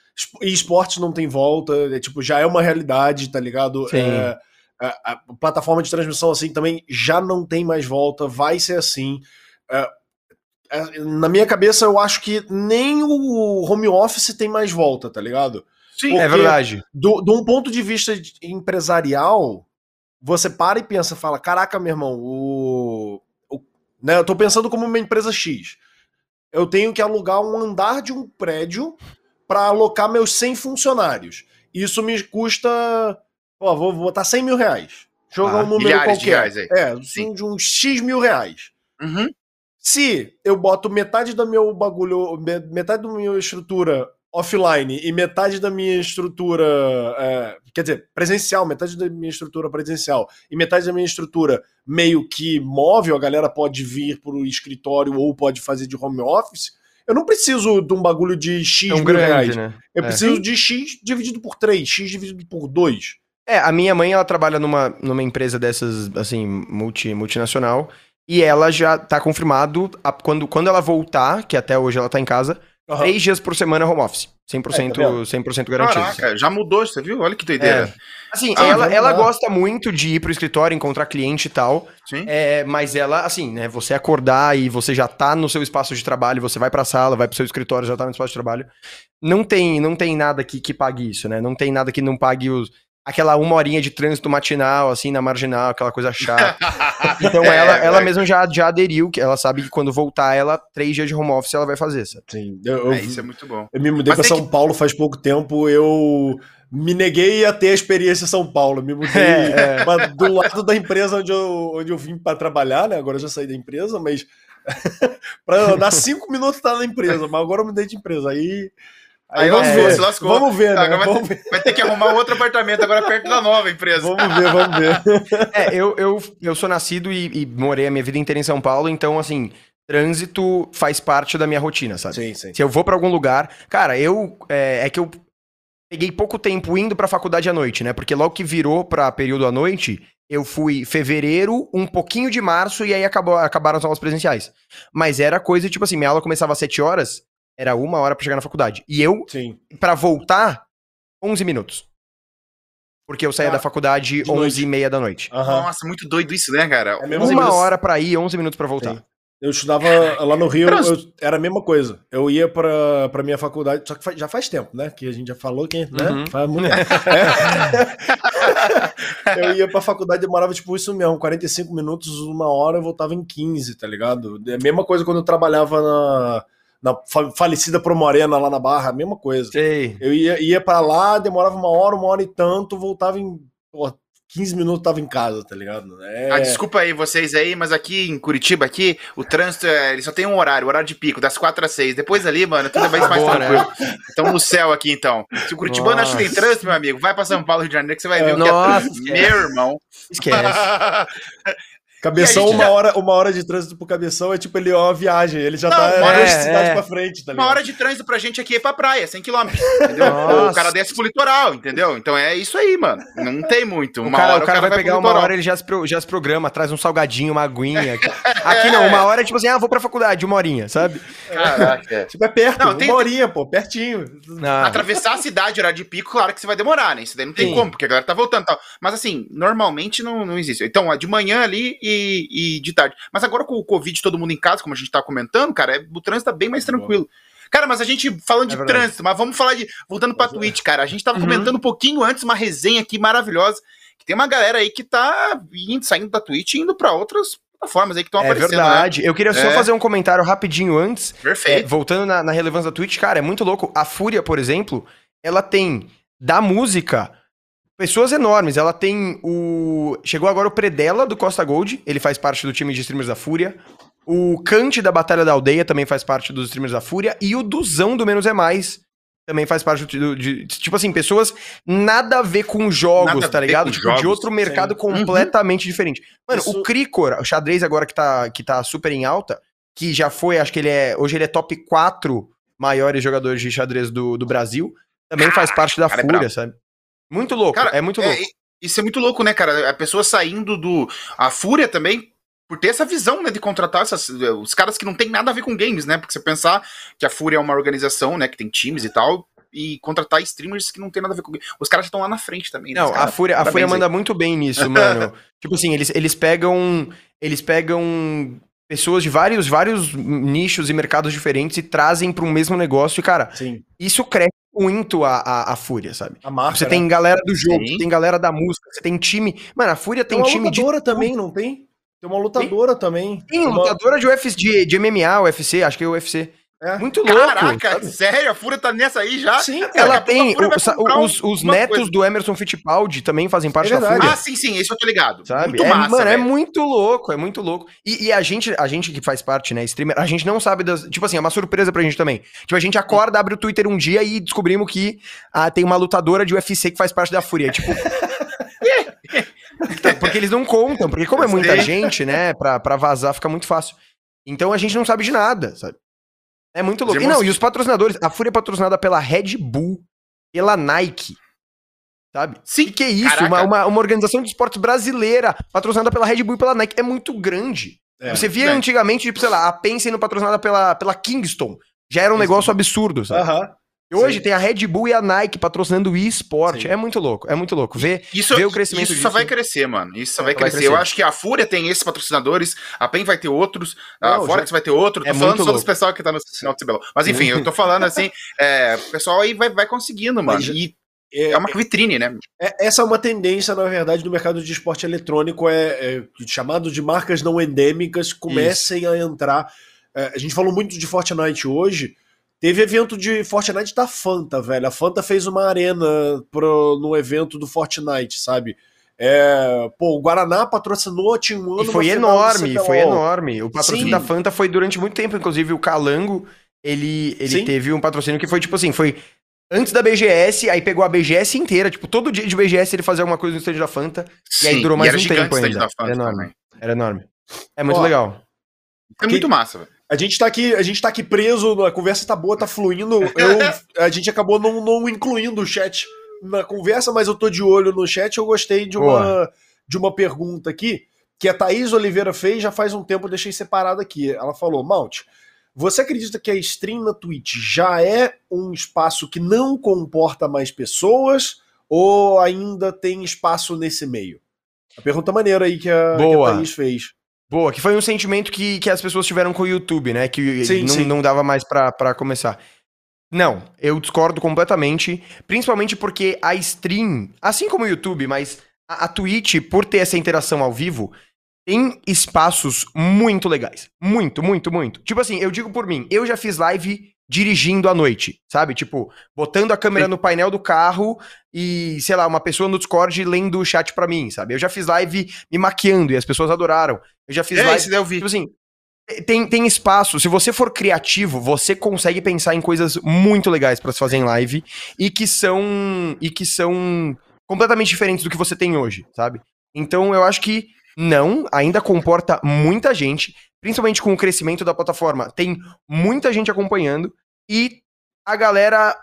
E esportes não tem volta, é, tipo, já é uma realidade, tá ligado? É, a, a, plataforma de transmissão assim também já não tem mais volta, vai ser assim. É, é, na minha cabeça, eu acho que nem o home office tem mais volta, tá ligado? Sim, Porque é verdade. Do, de um ponto de vista empresarial, você para e pensa, fala, caraca, meu irmão, o, o né, eu tô pensando como uma empresa X. Eu tenho que alugar um andar de um prédio para alocar meus 100 funcionários. Isso me custa, ó, vou botar 100 mil reais. Jogar ah, um número qualquer. É, Sim. de uns X mil reais. Uhum. Se eu boto metade da meu bagulho, metade da minha estrutura offline e metade da minha estrutura, é, quer dizer, presencial, metade da minha estrutura presencial e metade da minha estrutura meio que móvel, a galera pode vir para o escritório ou pode fazer de home office. Eu não preciso de um bagulho de X é um grande, reais. Né? Eu é. preciso de X dividido por 3, X dividido por 2. É, a minha mãe, ela trabalha numa, numa empresa dessas, assim, multi, multinacional, e ela já tá confirmado, a, quando, quando ela voltar, que até hoje ela tá em casa, Uhum. Três dias por semana home office. 100%, é, tá 100 garantido. Caraca, já mudou, você viu? Olha que doideira. É. Assim, ah, ela, ela gosta muito de ir pro escritório, encontrar cliente e tal. Sim. É, mas ela, assim, né, você acordar e você já tá no seu espaço de trabalho, você vai pra sala, vai pro seu escritório, já tá no espaço de trabalho. Não tem, não tem nada que, que pague isso, né? Não tem nada que não pague os aquela uma horinha de trânsito matinal, assim, na marginal, aquela coisa chata. Então *laughs* é, ela, ela mesma já, já aderiu, que ela sabe que quando voltar, ela, três dias de home office, ela vai fazer, sabe? Sim. Eu, eu, é, isso é muito bom. Eu me mudei Mas pra São que... Paulo faz pouco tempo, eu me neguei a ter a experiência em São Paulo. Me mudei *laughs* é, é. *laughs* do lado da empresa onde eu, onde eu vim para trabalhar, né? Agora eu já saí da empresa, mas para dar cinco minutos tá na empresa, mas agora eu mudei de empresa. Aí Aí vamos é, ver, se lascou. Vamos ver, né? Agora vamos vai, ter, vai, ter, que arrumar outro apartamento agora perto da nova empresa. Vamos ver, vamos ver. *laughs* É, eu, eu, eu sou nascido e, e, morei a minha vida inteira em São Paulo, então, assim, trânsito faz parte da minha rotina, sabe? Sim, sim. Se eu vou para algum lugar. Cara, eu. É, é, que eu peguei pouco tempo indo pra faculdade à noite, né? Porque logo que virou pra período à noite, eu fui fevereiro, um pouquinho de março, e aí acabou, acabaram as aulas presenciais. Mas era coisa, tipo assim, minha aula começava às 7 horas, era uma hora para chegar na faculdade. E eu, para voltar, 11 minutos. Porque eu saía ah, da faculdade 11 e meia da noite. Uhum. Nossa, muito doido isso, né, cara? É uma minutos... hora para ir, 11 minutos para voltar. Sim. Eu estudava lá no Rio, eu, era a mesma coisa. Eu ia pra, pra minha faculdade, só que faz, já faz tempo, né? Que a gente já falou que, né? Uhum. Faz muito... *laughs* é. eu ia pra faculdade, demorava tipo isso mesmo, 45 minutos, uma hora, eu voltava em 15, tá ligado? É a mesma coisa quando eu trabalhava na na falecida Pro Morena lá na Barra, a mesma coisa. Sei. Eu ia, ia para lá, demorava uma hora, uma hora e tanto, voltava em pô, 15 minutos, tava em casa, tá ligado? É... Ah, desculpa aí vocês aí, mas aqui em Curitiba, aqui, o trânsito, é, ele só tem um horário, o horário de pico, das 4 às 6. Depois ali, mano, tudo é *laughs* mais, mais tranquilo. Então no céu aqui, então. Se o Curitibano acha que tem trânsito, meu amigo, vai pra São Paulo, Rio de Janeiro, que você vai ver é, o que é trânsito. Meu irmão. Esquece. *laughs* Cabeção, uma, já... hora, uma hora de trânsito pro Cabeção é tipo ele é uma viagem, ele já não, tá uma hora de cidade é. pra frente, tá ligado? Uma hora de trânsito pra gente aqui é pra praia, 100km, entendeu? o cara desce pro litoral, entendeu? Então é isso aí, mano. Não tem muito. Uma o cara, hora, o cara, o cara vai, vai pegar uma hora, ele já se, já se programa, traz um salgadinho, uma aguinha. *laughs* Aqui não, uma hora é tipo assim, ah, vou pra faculdade, uma horinha, sabe? Caraca. *laughs* tipo, é perto, não, tem, uma horinha, pô, pertinho. Não. Atravessar a cidade, horário de pico, claro que você vai demorar, né? Isso daí não tem Sim. como, porque a galera tá voltando e tal. Mas assim, normalmente não, não existe. Então, de manhã ali e, e de tarde. Mas agora com o Covid, todo mundo em casa, como a gente tá comentando, cara, é, o trânsito tá bem mais tranquilo. Cara, mas a gente falando é de trânsito, mas vamos falar de. Voltando pra mas, é. Twitch, cara. A gente tava uhum. comentando um pouquinho antes uma resenha aqui maravilhosa. Que tem uma galera aí que tá indo, saindo da Twitch e indo pra outras plataformas aí que estão é aparecendo. É verdade. Né? Eu queria só é. fazer um comentário rapidinho antes. Perfeito. É, voltando na, na relevância da Twitch, cara, é muito louco. A Fúria, por exemplo, ela tem da música Pessoas enormes. Ela tem o. Chegou agora o Predella do Costa Gold. Ele faz parte do time de streamers da Fúria. O Kant da Batalha da Aldeia também faz parte dos streamers da Fúria. E o Duzão do Menos é Mais também faz parte do, de, Tipo assim, pessoas nada a ver com jogos, nada tá ligado? Tipo, jogos, de outro mercado sim. Completamente uhum. diferente. Mano, Isso... o Cricor, o xadrez agora que tá, que tá super em alta, que já foi, acho que ele é. Hoje ele é top 4 maiores jogadores de xadrez do, do Brasil. Também faz parte da é Fúria, é sabe? Muito louco, cara, é muito é, louco. É, isso é muito louco, né, cara? A pessoa saindo do. A Fúria também, por ter essa visão, né, de contratar essas, os caras que não tem nada a ver com games, né? Porque você pensar que a Fúria é uma organização, né, que tem times e tal, e contratar streamers que não tem nada a ver com games. Os caras estão lá na frente também. Né, não, a Fúria, a Fúria manda muito bem nisso, *laughs* mano. tipo assim, eles, eles pegam. Eles pegam pessoas de vários, vários nichos e mercados diferentes e trazem para um mesmo negócio. E, cara, Sim. isso cresce muito a, a, a Fúria, sabe? A marca, você né? tem galera do jogo, você tem galera da música, você tem time. Mano, a Fúria tem, tem time de. também, não tem? Tem uma lutadora tem? também. Tem, uma lutadora de UFC, de, de MMA, UFC, acho que é UFC. É. Muito louco. Caraca, sabe? sério? A Fúria tá nessa aí já? Sim, ela tem. O, os, os netos coisa. do Emerson Fittipaldi também fazem parte é da Fúria. Ah, sim, sim, isso eu tô ligado. Sabe? Muito é, massa, mano, é velho. é muito louco, é muito louco. E, e, a, gente, a gente que faz parte, né, streamer, a gente não sabe das. Tipo assim, é uma surpresa pra gente também. Tipo, a gente acorda, abre o Twitter um dia e descobrimos que ah, tem uma lutadora de UFC que faz parte da Fúria. Tipo. *laughs* porque eles não contam, porque como é muita gente, né, pra, pra vazar fica muito fácil. Então a gente não sabe de nada, sabe? É muito louco. E não, e os patrocinadores, a Fúria é patrocinada pela Red Bull, pela Nike. Sabe? Sim. E que é isso? Uma, uma, uma, organização de esportes brasileira, patrocinada pela Red Bull e pela Nike, é muito grande. É, Você via é. antigamente, tipo, sei lá, a Penn sendo patrocinada pela, pela Kingston. Já era um negócio absurdo, sabe? Aham. E hoje Sim. tem a Red Bull e a Nike patrocinando o esporte. É muito louco, é muito louco. Ver, isso, ver o crescimento Isso disso. só vai crescer, mano. Isso só vai, vai crescer. crescer. Eu acho que a Fúria tem esses patrocinadores, a PEN vai ter outros, Não, a Forex já... vai ter outro. Tô é falando só dos pessoal que tá no final de Cibelo. Mas enfim, eu tô falando assim, *laughs* é, o pessoal aí vai, vai conseguindo, mano. E é, é, uma vitrine, né? É, essa é uma tendência, na verdade, no mercado de esporte eletrônico, é, é chamado de marcas não endêmicas, comecem Isso. a entrar. É, a gente falou muito de Fortnite hoje, Teve evento de Fortnite da Fanta, velho. A Fanta fez uma arena pro, no evento do Fortnite, sabe? É, pô, o Guaraná patrocinou, tinha um ano. E foi enorme, foi enorme. O patrocínio Sim. da Fanta foi durante muito tempo, inclusive o Calango, ele, ele teve um patrocínio que foi tipo assim, foi antes da BGS, aí pegou a BGS inteira, tipo, todo dia de BGS ele fazia alguma coisa no stand da Fanta, Sim, e aí durou mais um tempo ainda. Era enorme. Era enorme. É muito Ó, legal. É muito massa, velho. A gente tá aqui, a gente tá aqui preso, a conversa tá boa, tá fluindo. Eu, *laughs* a gente acabou não, não incluindo o chat na conversa, mas eu tô de olho no chat. Eu gostei de uma, de uma pergunta aqui que a Thaís Oliveira fez já faz um tempo, eu deixei separado aqui. Ela falou: Malte, você acredita que a stream na Twitch já é um espaço que não comporta mais pessoas ou ainda tem espaço nesse meio? A pergunta maneira aí que a, que a Thaís fez. Boa, que foi um sentimento que, que as pessoas tiveram com o YouTube, né? Que sim, não, sim. não dava mais para começar. Não, eu discordo completamente, principalmente porque a stream, assim como o YouTube, mas a, a Twitch, por ter essa interação ao vivo, tem espaços muito legais. Muito, muito, muito. Tipo assim, eu digo por mim, eu já fiz live dirigindo à noite, sabe? Tipo, botando a câmera Sim. no painel do carro e, sei lá, uma pessoa no Discord lendo o chat para mim, sabe? Eu já fiz live me maquiando e as pessoas adoraram. Eu já fiz é, live. eu vi. Tipo assim, tem, tem espaço. Se você for criativo, você consegue pensar em coisas muito legais para se fazer em live e que são e que são completamente diferentes do que você tem hoje, sabe? Então eu acho que não, ainda comporta muita gente, principalmente com o crescimento da plataforma. Tem muita gente acompanhando e a galera,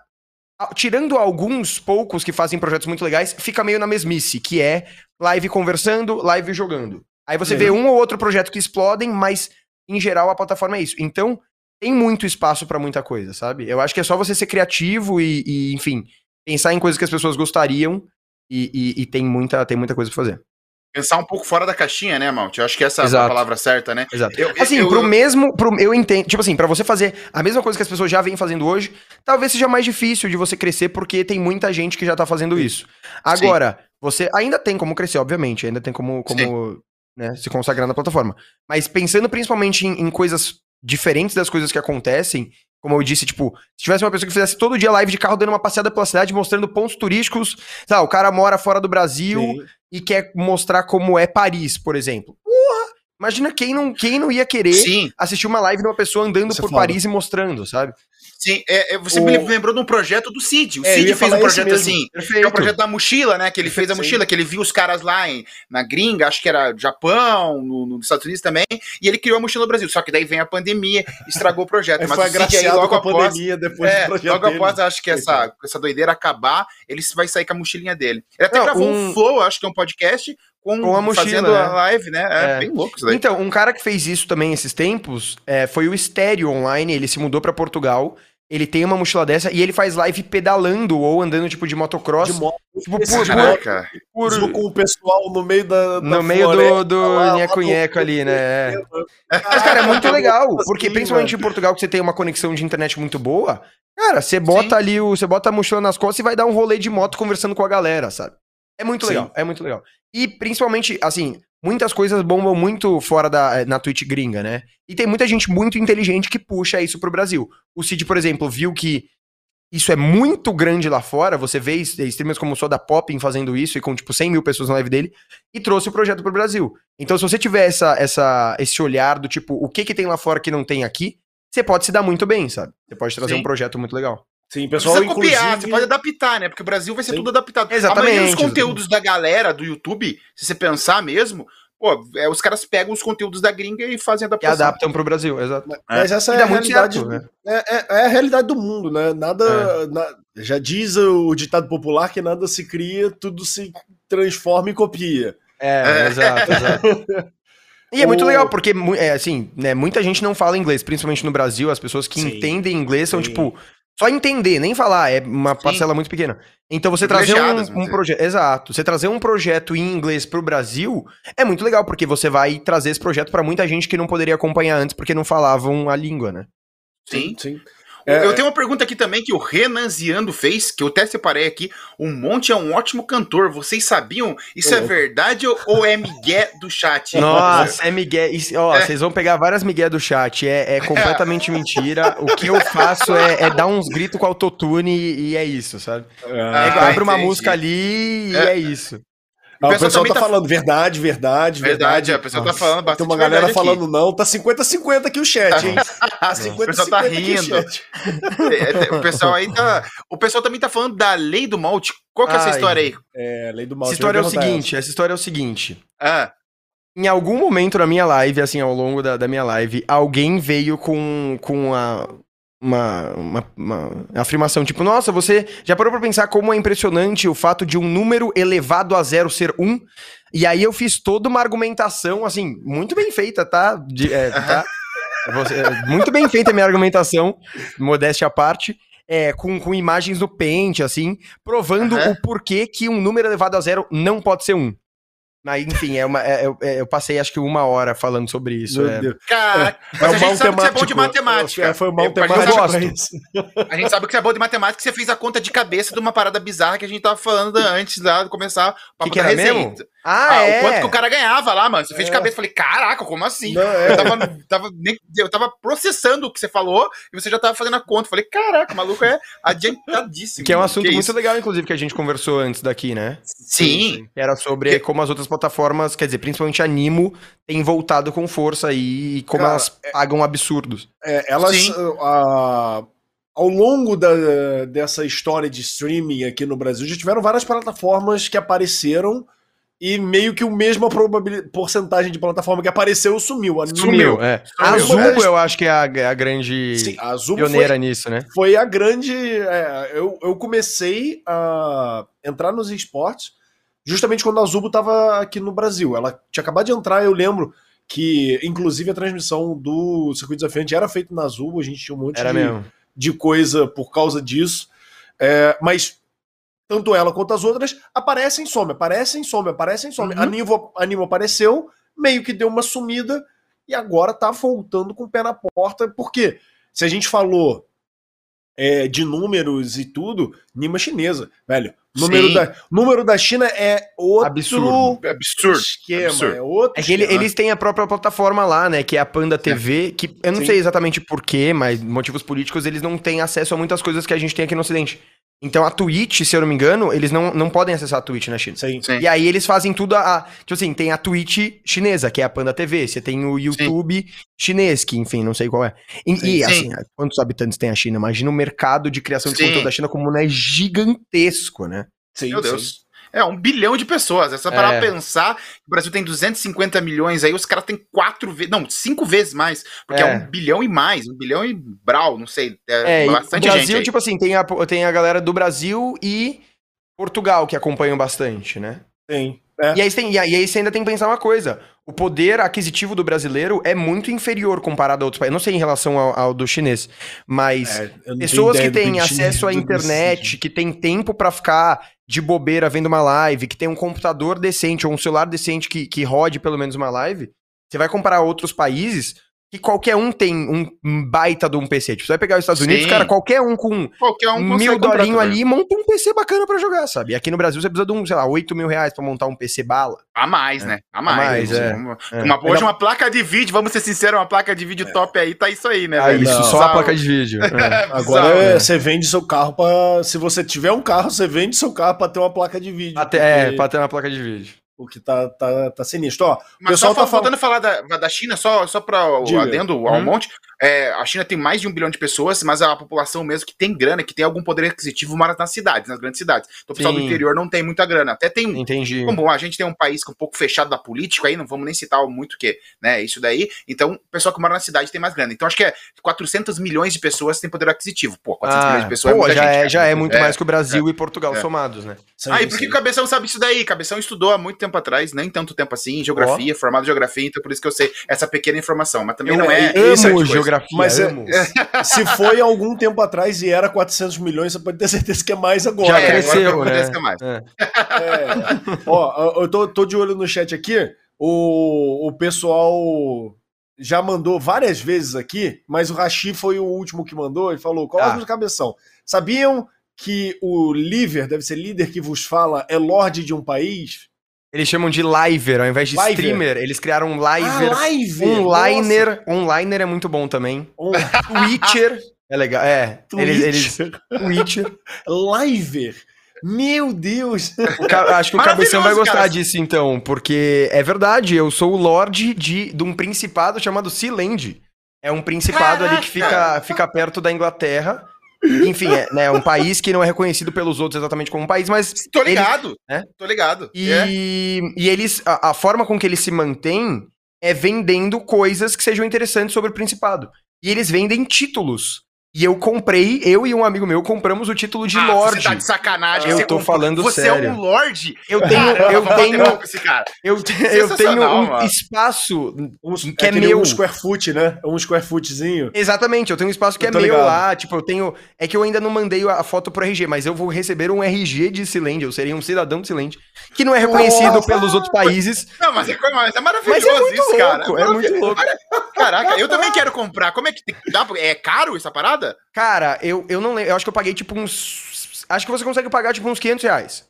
tirando alguns poucos que fazem projetos muito legais, fica meio na mesmice, que é live conversando, live jogando. Aí você é. vê um ou outro projeto que explodem, mas em geral a plataforma é isso. Então, tem muito espaço para muita coisa, sabe? Eu acho que é só você ser criativo e, e enfim, pensar em coisas que as pessoas gostariam e, e, e tem, muita, tem muita coisa pra fazer pensar um pouco fora da caixinha, né, Malte? Eu acho que essa Exato. é a palavra certa, né? Exato. Eu, assim, eu, pro eu... mesmo. Pro, eu entendo. Tipo assim, para você fazer a mesma coisa que as pessoas já vêm fazendo hoje, talvez seja mais difícil de você crescer, porque tem muita gente que já tá fazendo isso. Agora, Sim. você ainda tem como crescer, obviamente, ainda tem como, como né, se consagrar na plataforma. Mas pensando principalmente em, em coisas diferentes das coisas que acontecem, como eu disse, tipo, se tivesse uma pessoa que fizesse todo dia live de carro dando uma passeada pela cidade, mostrando pontos turísticos, sabe, o cara mora fora do Brasil Sim. E quer mostrar como é Paris, por exemplo. Imagina quem não, quem não ia querer Sim. assistir uma live de uma pessoa andando Isso é por é Paris e mostrando, sabe? Sim, é, é, você o... me lembrou de um projeto do Cid. O é, Cid fez um projeto assim. Perfeito. É o projeto da mochila, né? Que ele fez a mochila, que ele viu os caras lá em, na gringa, acho que era Japão, no, nos Estados Unidos também, e ele criou a mochila no Brasil. Só que daí vem a pandemia, estragou o projeto. *laughs* Mas foi o Cid aí logo após, pandemia depois é, Logo dele. após, acho que essa, essa doideira acabar, ele vai sair com a mochilinha dele. Ele até Não, gravou um... um Flow, acho que é um podcast, com, com a mochila, fazendo é. a live, né? É, é, bem louco isso daí. Então, um cara que fez isso também esses tempos é, foi o Estéreo Online, ele se mudou para Portugal ele tem uma mochila dessa e ele faz live pedalando ou andando, tipo, de motocross. De moto. Tipo, por, por, por, com o pessoal no meio da. da no meio do, do nheco-nheco ali, né? Mas, cara, é muito legal, porque principalmente em Portugal, que você tem uma conexão de internet muito boa, cara, você bota Sim. ali, o, você bota a mochila nas costas e vai dar um rolê de moto conversando com a galera, sabe? É muito legal, Sim. é muito legal. E principalmente, assim, muitas coisas bombam muito fora da eh, na Twitch gringa, né? E tem muita gente muito inteligente que puxa isso pro Brasil. O Cid, por exemplo, viu que isso é muito grande lá fora. Você vê streamers como o Soda Popping fazendo isso e com tipo 100 mil pessoas na live dele e trouxe o projeto pro Brasil. Então, se você tiver essa, essa, esse olhar do tipo, o que que tem lá fora que não tem aqui, você pode se dar muito bem, sabe? Você pode trazer Sim. um projeto muito legal. Sim, pessoal, você inclusive... copiar, você pode adaptar, né? Porque o Brasil vai ser Sim. tudo adaptado. Exatamente. A maioria dos conteúdos da galera do YouTube, se você pensar mesmo, pô, é, os caras pegam os conteúdos da gringa e fazem adaptação. E adaptam pro Brasil, exato. Mas é. essa é a realidade, certo, né? é, é, é, a realidade do mundo, né? Nada, é. na, já diz o ditado popular que nada se cria, tudo se transforma e copia. É, é. exato, exato. *laughs* E é muito legal, porque, é, assim, né, muita gente não fala inglês, principalmente no Brasil, as pessoas que Sim. entendem inglês são, Sim. tipo, só entender, nem falar, é uma Sim. parcela muito pequena. Então você trazer um, um projeto. Exato. Você trazer um projeto em inglês pro Brasil é muito legal, porque você vai trazer esse projeto para muita gente que não poderia acompanhar antes porque não falavam a língua, né? Sim. Sim. É, eu tenho uma pergunta aqui também que o Renanziando fez, que eu até separei aqui. O Monte é um ótimo cantor. Vocês sabiam? Isso é verdade ou é migué do chat? Nossa, é migué. Isso, ó, é. vocês vão pegar várias migué do chat. É, é completamente *laughs* mentira. O que eu faço é, é dar uns gritos com autotune e, e é isso, sabe? Ah, é, abre uma música ali e é, é isso. O, pessoal, pessoal tá, tá, falando verdade, verdade, verdade. É, o pessoal tá falando bastante. Tem uma galera falando não, tá 50-50 aqui o chat, hein? *laughs* Tá 50 o pessoal tá rindo. É, o, pessoal aí tá. O pessoal também tá falando da lei do malte. Qual que é essa história aí? É, lei do malte. Essa história é o seguinte, essa história é o seguinte. Ah. Em algum momento na minha live, assim, ao longo da, da minha live, alguém veio com, com a, uma, uma, uma, afirmação tipo, nossa, você já parou pra pensar como é impressionante o fato de um número elevado a zero ser um? E aí eu fiz toda uma argumentação, assim, muito bem feita, tá? De, é, tá? *laughs* Você, muito bem feita a minha argumentação, modéstia à parte. É, com, com imagens do pente, assim, provando uhum. o porquê que um número elevado a zero não pode ser um. Mas, enfim, é uma, é, é, eu passei acho que uma hora falando sobre isso. Meu é. Deus. Cara, é, mas a gente sabe que você é bom de matemática. É, foi mal temático a, gente a gente sabe que você é bom de matemática, que você fez a conta de cabeça de uma parada bizarra que a gente tava falando antes lá de começar o papo que que da resenha. Mesmo? Ah, ah é? O quanto que o cara ganhava lá, mano. Você fez de é. cabeça. Falei, caraca, como assim? Não, é. eu, tava, tava, eu tava processando o que você falou e você já tava fazendo a conta. Falei, caraca, o maluco é adiantadíssimo. Que é um assunto muito isso? legal, inclusive, que a gente conversou antes daqui, né? Sim. Era sobre que... como as outras plataformas, quer dizer, principalmente a Nimo, tem voltado com força aí e como cara, elas é pagam absurdos. É, elas. Uh, ao longo da, dessa história de streaming aqui no Brasil, já tiveram várias plataformas que apareceram e meio que o mesmo porcentagem de plataforma que apareceu sumiu. Sumiu, é. A Zubo eu acho que é a, é a grande Sim, a pioneira foi, nisso, né? Foi a grande... É, eu, eu comecei a entrar nos esportes justamente quando a Zubo estava aqui no Brasil. Ela tinha acabado de entrar, eu lembro que, inclusive, a transmissão do Circuito Desafiante era feita na Zubo, a gente tinha um monte de, de, coisa por causa disso. É, mas tanto ela quanto as outras, aparecem, some, aparecem, some, aparecem, some. Uhum. A, Nivo, a Nivo apareceu, meio que deu uma sumida e agora tá voltando com o pé na porta. Porque se a gente falou é, de números e tudo, Nima chinesa, velho. Número da, número da China é outro absurdo, é absurdo esquema, absurdo. é outro. É que ele, eles têm a própria plataforma lá, né, que é a Panda TV, que eu não Sim. sei exatamente porquê, mas motivos políticos, eles não têm acesso a muitas coisas que a gente tem aqui no Ocidente. Então a Twitch, se eu não me engano, eles não, não podem acessar a Twitch na China. Sim, sim. E aí eles fazem tudo a, a, Tipo assim, tem a Twitch chinesa, que é a Panda TV. Você tem o YouTube sim. chinês, que enfim, não sei qual é. E, sim, e assim, quantos habitantes tem a China? Imagina o mercado de criação de conteúdo da China como não é gigantesco, né? Sim, Meu Deus. É, um bilhão de pessoas. Essa para é. pensar, o Brasil tem 250 milhões aí, os caras têm quatro vezes, não, cinco vezes mais, porque é. é. um bilhão e mais, um bilhão e brau, não sei. É, é bastante Brasil, gente. Aí. tipo assim, tem a, tem a galera do Brasil e Portugal que acompanham bastante, né? Tem. É. E, aí tem, e aí você ainda tem que pensar uma coisa. O poder aquisitivo do brasileiro é muito inferior comparado a outros países. Não sei em relação ao, ao do chinês, mas é, pessoas que têm acesso à internet, que têm tempo para ficar de bobeira vendo uma live, que tem um computador decente ou um celular decente que, que rode pelo menos uma live, você vai comparar outros países, que qualquer um tem um baita de um PC. Tipo, você vai pegar os Estados Sim. Unidos, cara, qualquer um com qualquer um mil dolinho ali monta um PC bacana pra jogar, sabe? E aqui no Brasil você precisa de um, sei lá, 8 mil reais pra montar um PC bala. A mais, é. né? A mais. A mais é. Uma, é. Uma, hoje uma placa de vídeo, vamos ser sinceros, uma placa de vídeo é. top aí, tá isso aí, né? Ah, isso, só a placa de vídeo. *laughs* É. Agora é, você vende seu carro pra... Se você tiver um carro, você vende seu carro pra ter uma placa de vídeo. Até, porque... É, pra ter uma placa de vídeo. O que tá, tá, tá sinistro. Ó, Mas pessoal só tá falando... falar da, da China, só, só para o adendo ao hum. monte, é, a China tem mais de um bilhão de pessoas, mas a população mesmo que tem grana, que tem algum poder aquisitivo, mora nas cidades, nas grandes cidades. Então o pessoal Sim. do interior não tem muita grana. Até tem. Entendi. Como a gente tem um país um pouco fechado da política, aí não vamos nem citar muito que, né, isso daí. Então o pessoal que mora na cidade tem mais grana. Então acho que é 400 milhões de pessoas têm poder aquisitivo. Pô, 400 ah, milhões de pessoas pô, é já gente, É, já é muito é, mais que o Brasil é, e Portugal é. somados, né? Aí, ah, por que o Cabeção sabe isso daí? Cabeção estudou há muito tempo atrás, nem tanto tempo assim, em geografia, oh. formado em geografia, então por isso que eu sei essa pequena informação. Mas também eu não é. Amo geografia, mas amo. Se foi algum tempo atrás e era 400 milhões, você pode ter certeza que é mais agora. Já é, cresceu, agora né? Que é mais. É. É. Ó, eu tô, tô, de olho no chat aqui. O, o pessoal já mandou várias vezes aqui, mas o Rashi foi o último que mandou. Ele falou: coloca ah. no cabeção. Sabiam que o líder, deve ser líder que vos fala, é lorde de um país? Eles chamam de liver, ao invés de liver. streamer, eles criaram um liver. Ah, liver. Onliner. Onliner é muito bom também. On... Twitcher. *laughs* É legal. É. Eles, eles... Twitcher. Liver. Meu Deus! Acho que o Cabeção vai gostar cara. disso, então, porque é verdade, eu sou o Lorde de, de um principado chamado Sealand. É um principado Caraca. ali que fica, fica perto da Inglaterra. Enfim, é né, um país que não é reconhecido pelos outros exatamente como um país, mas. Tô ligado. Eles, né? Tô ligado. E, é. e eles. A, a, forma com que eles se mantêm é vendendo coisas que sejam interessantes sobre o Principado. E eles vendem títulos. E eu comprei, eu e um amigo meu compramos o título de ah, Lorde. Você tá de sacanagem. Eu tô comprou. falando você sério. Você é um Lorde? Eu tenho, eu tenho, eu, eu tenho um mano. espaço um, que é, é meu. Um square foot, né? Um square footzinho. Exatamente, eu tenho um espaço que é meu ligado. lá. Tipo, eu tenho. É que eu ainda não mandei a foto pro RG, mas eu vou receber um RG de Silente. Eu seria um cidadão de Silente. Que não é reconhecido Nossa. pelos outros países. Não, mas é, mas é maravilhoso mas é isso, louco, cara. É muito louco. Caraca, eu também quero comprar. Como é que. Dá, é caro essa parada? Cara, eu, eu não lembro. Eu acho que eu paguei tipo uns. Acho que você consegue pagar tipo uns 500 reais.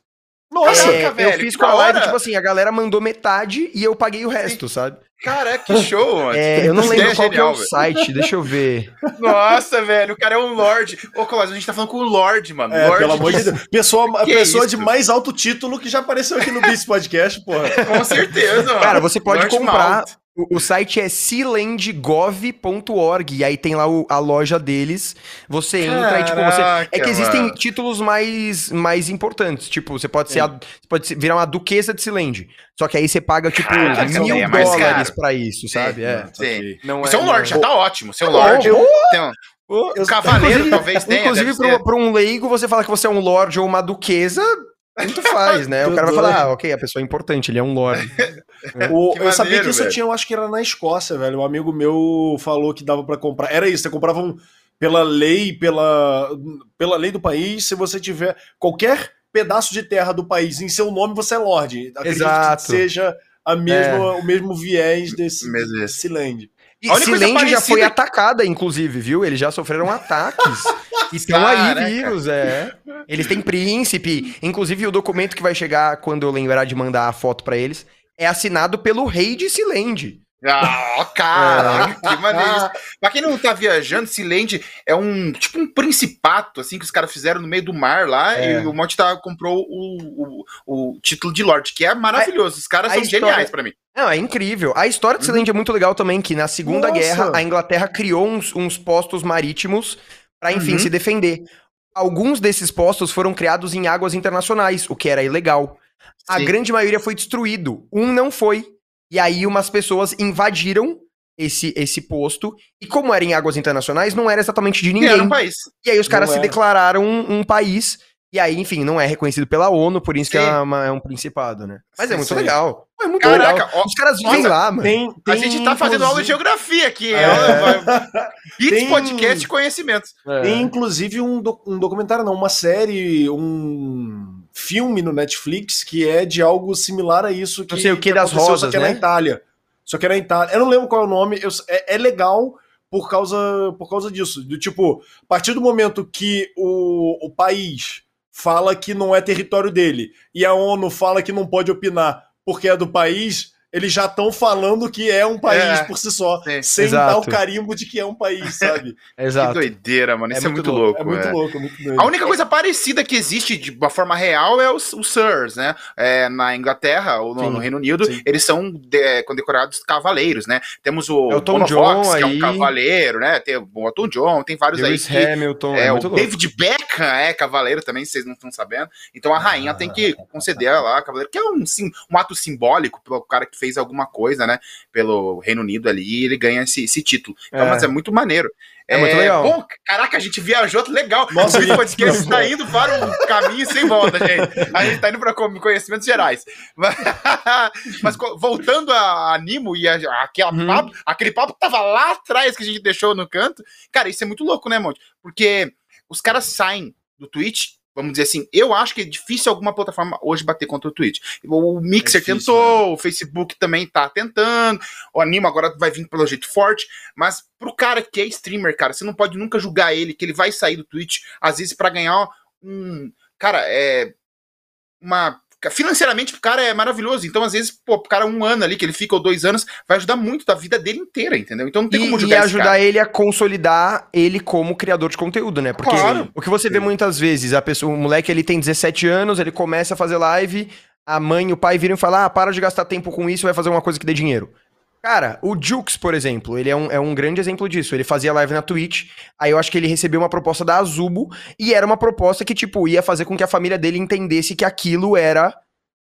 Nossa, é, velho, eu fiz com a live, tipo assim, a galera mandou metade e eu paguei o resto, Sim. sabe? Cara, que show, mano. É, eu não lembro qual genial, que é o site, deixa eu ver. *laughs* Nossa, velho, o cara é um Lorde. Ô, Colossus, a gente tá falando com o Lorde, mano. É, Lorde, pelo amor de Deus. Pessoa, que pessoa é de mais alto título que já apareceu aqui no Bis Podcast, porra. *laughs* Com certeza, mano. Cara, você pode Lorde comprar Mount. O, site é sealandgov.org e aí tem lá o, a loja deles. Você Caraca, entra e tipo, você. É que existem mano. títulos mais, mais importantes. Tipo, você pode ser a, pode virar uma duquesa de Sealand. Só que aí você paga, tipo, Caraca, mil é dólares pra isso, sabe? É. Sim. Não é, Seu Lorde já tá ótimo. Seu Lorde. Um, um cavaleiro talvez tenha. Inclusive, pra um leigo, você fala que você é um Lorde ou uma duquesa tanto faz, né? o cara vai falar, ah, ok, a pessoa é importante, ele é um lord. *laughs* o, eu sabia que isso velho. tinha, eu acho que era na Escócia, velho. Um amigo meu falou que dava para comprar. Era isso, você comprava um, pela lei, pela, pela lei do país, se você tiver qualquer pedaço de terra do país em seu nome, você é lord. Acredito Exato. que seja a mesma, é. o mesmo viés desse, desse land. E Silente já foi atacada, inclusive, viu? Eles já sofreram ataques. *laughs* Estão aí vivos, é. Eles têm príncipe. Inclusive, o documento que vai chegar quando eu lembrar de mandar a foto para eles é assinado pelo rei de Silende. Ah, cara, é. que maneiro. pra quem não tá viajando, Silende é um tipo um principato, assim, que os caras fizeram no meio do mar lá, é. e o Monte tá, comprou o, o, o, título de Lorde, que é maravilhoso. Os caras são história... geniais para mim. Não, é incrível. A história de Silende uhum. é muito legal também, que na Segunda Nossa. Guerra a Inglaterra criou uns, uns postos marítimos para enfim uhum. se defender. Alguns desses postos foram criados em águas internacionais, o que era ilegal. Sim. A grande maioria foi destruído. Um não foi. E aí umas pessoas invadiram esse, esse posto. E como era em águas internacionais, não era exatamente de ninguém. E, era um país. e aí os caras se declararam um, um, país. E aí, enfim, não é reconhecido pela ONU, por isso Sim. que é, uma, é, um principado, né? Mas é muito legal. É muito Caraca, legal. Ó, Os caras vêm lá, mano. Tem, tem, a gente tá fazendo aula de geografia aqui. É. *laughs* Beats tem... Podcast Conhecimentos. É. Tem, inclusive, um, do, um documentário, não, uma série, um filme no Netflix que é de algo similar a isso. Que, não sei o que, que das rosas, só que é né? na Itália. Só que era na Itália. Eu não lembro qual é o nome. Eu, é, é legal por causa, por causa disso. Do tipo, a partir do momento que o, o país fala que não é território dele e a ONU fala que não pode opinar porque é do país, eles já estão falando que é um país é, por si só, sim. sem Exato. dar o carimbo de que é um país, sabe? *laughs* Exato. Que doideira, mano. Isso é, é muito, louco. louco. É muito é. louco, é muito doido. A única coisa parecida que existe de uma forma real é os, os Sirs, né? É, na Inglaterra ou no, no Reino Unido, sim. eles são de, condecorados cavaleiros, né? Temos o, é o Tom John Fox, que é um cavaleiro, né? Tem o Elton John, tem vários Lewis aí. Que, Hamilton, é, é o louco. David Beckham é cavaleiro também, vocês não estão sabendo. Então a rainha ah, tem que conceder lá cavaleiro, que é um, sim, um ato simbólico pro cara que fez alguma coisa né? Pelo Reino Unido ali, e ele ganha esse, esse título. Então, é. mas é muito maneiro. É, é muito legal. Bom, caraca, a gente viajou, legal. Nossa, o podcast está indo para um caminho sem volta, gente. A gente está indo para conhecimentos gerais. *laughs* Mas, voltando a Animo e a, aquela hum. papo, aquele papo que tava lá atrás que a gente deixou no canto, cara, isso é muito louco, né, Monte? Porque os caras saem do Twitch Vamos dizer assim, eu acho que é difícil alguma plataforma hoje bater contra o Twitch. O Mixer é difícil, tentou, né? o Facebook também tá tentando, o Animo agora vai vir pelo jeito forte, mas pro cara que é streamer, cara, você não pode nunca julgar ele, que ele vai sair do Twitch, às vezes para ganhar um. Cara, é. Uma financeiramente o cara é maravilhoso. Então, às vezes, pô, o cara um ano ali, que ele fica ou dois anos, vai ajudar muito da vida dele inteira, entendeu? Então não tem e, como ajudar E ajudar ele a consolidar ele como criador de conteúdo, né? Porque claro. o que você vê muitas vezes, a pessoa, o moleque ele tem 17 anos, ele começa a fazer live, a mãe e o pai viram e falam: ah, para de gastar tempo com isso, vai fazer uma coisa que dê dinheiro. Cara, o Jukes, por exemplo, ele é um, é um grande exemplo disso. Ele fazia live na Twitch, aí eu acho que ele recebeu uma proposta da Azubo, e era uma proposta que, tipo, ia fazer com que a família dele entendesse que aquilo era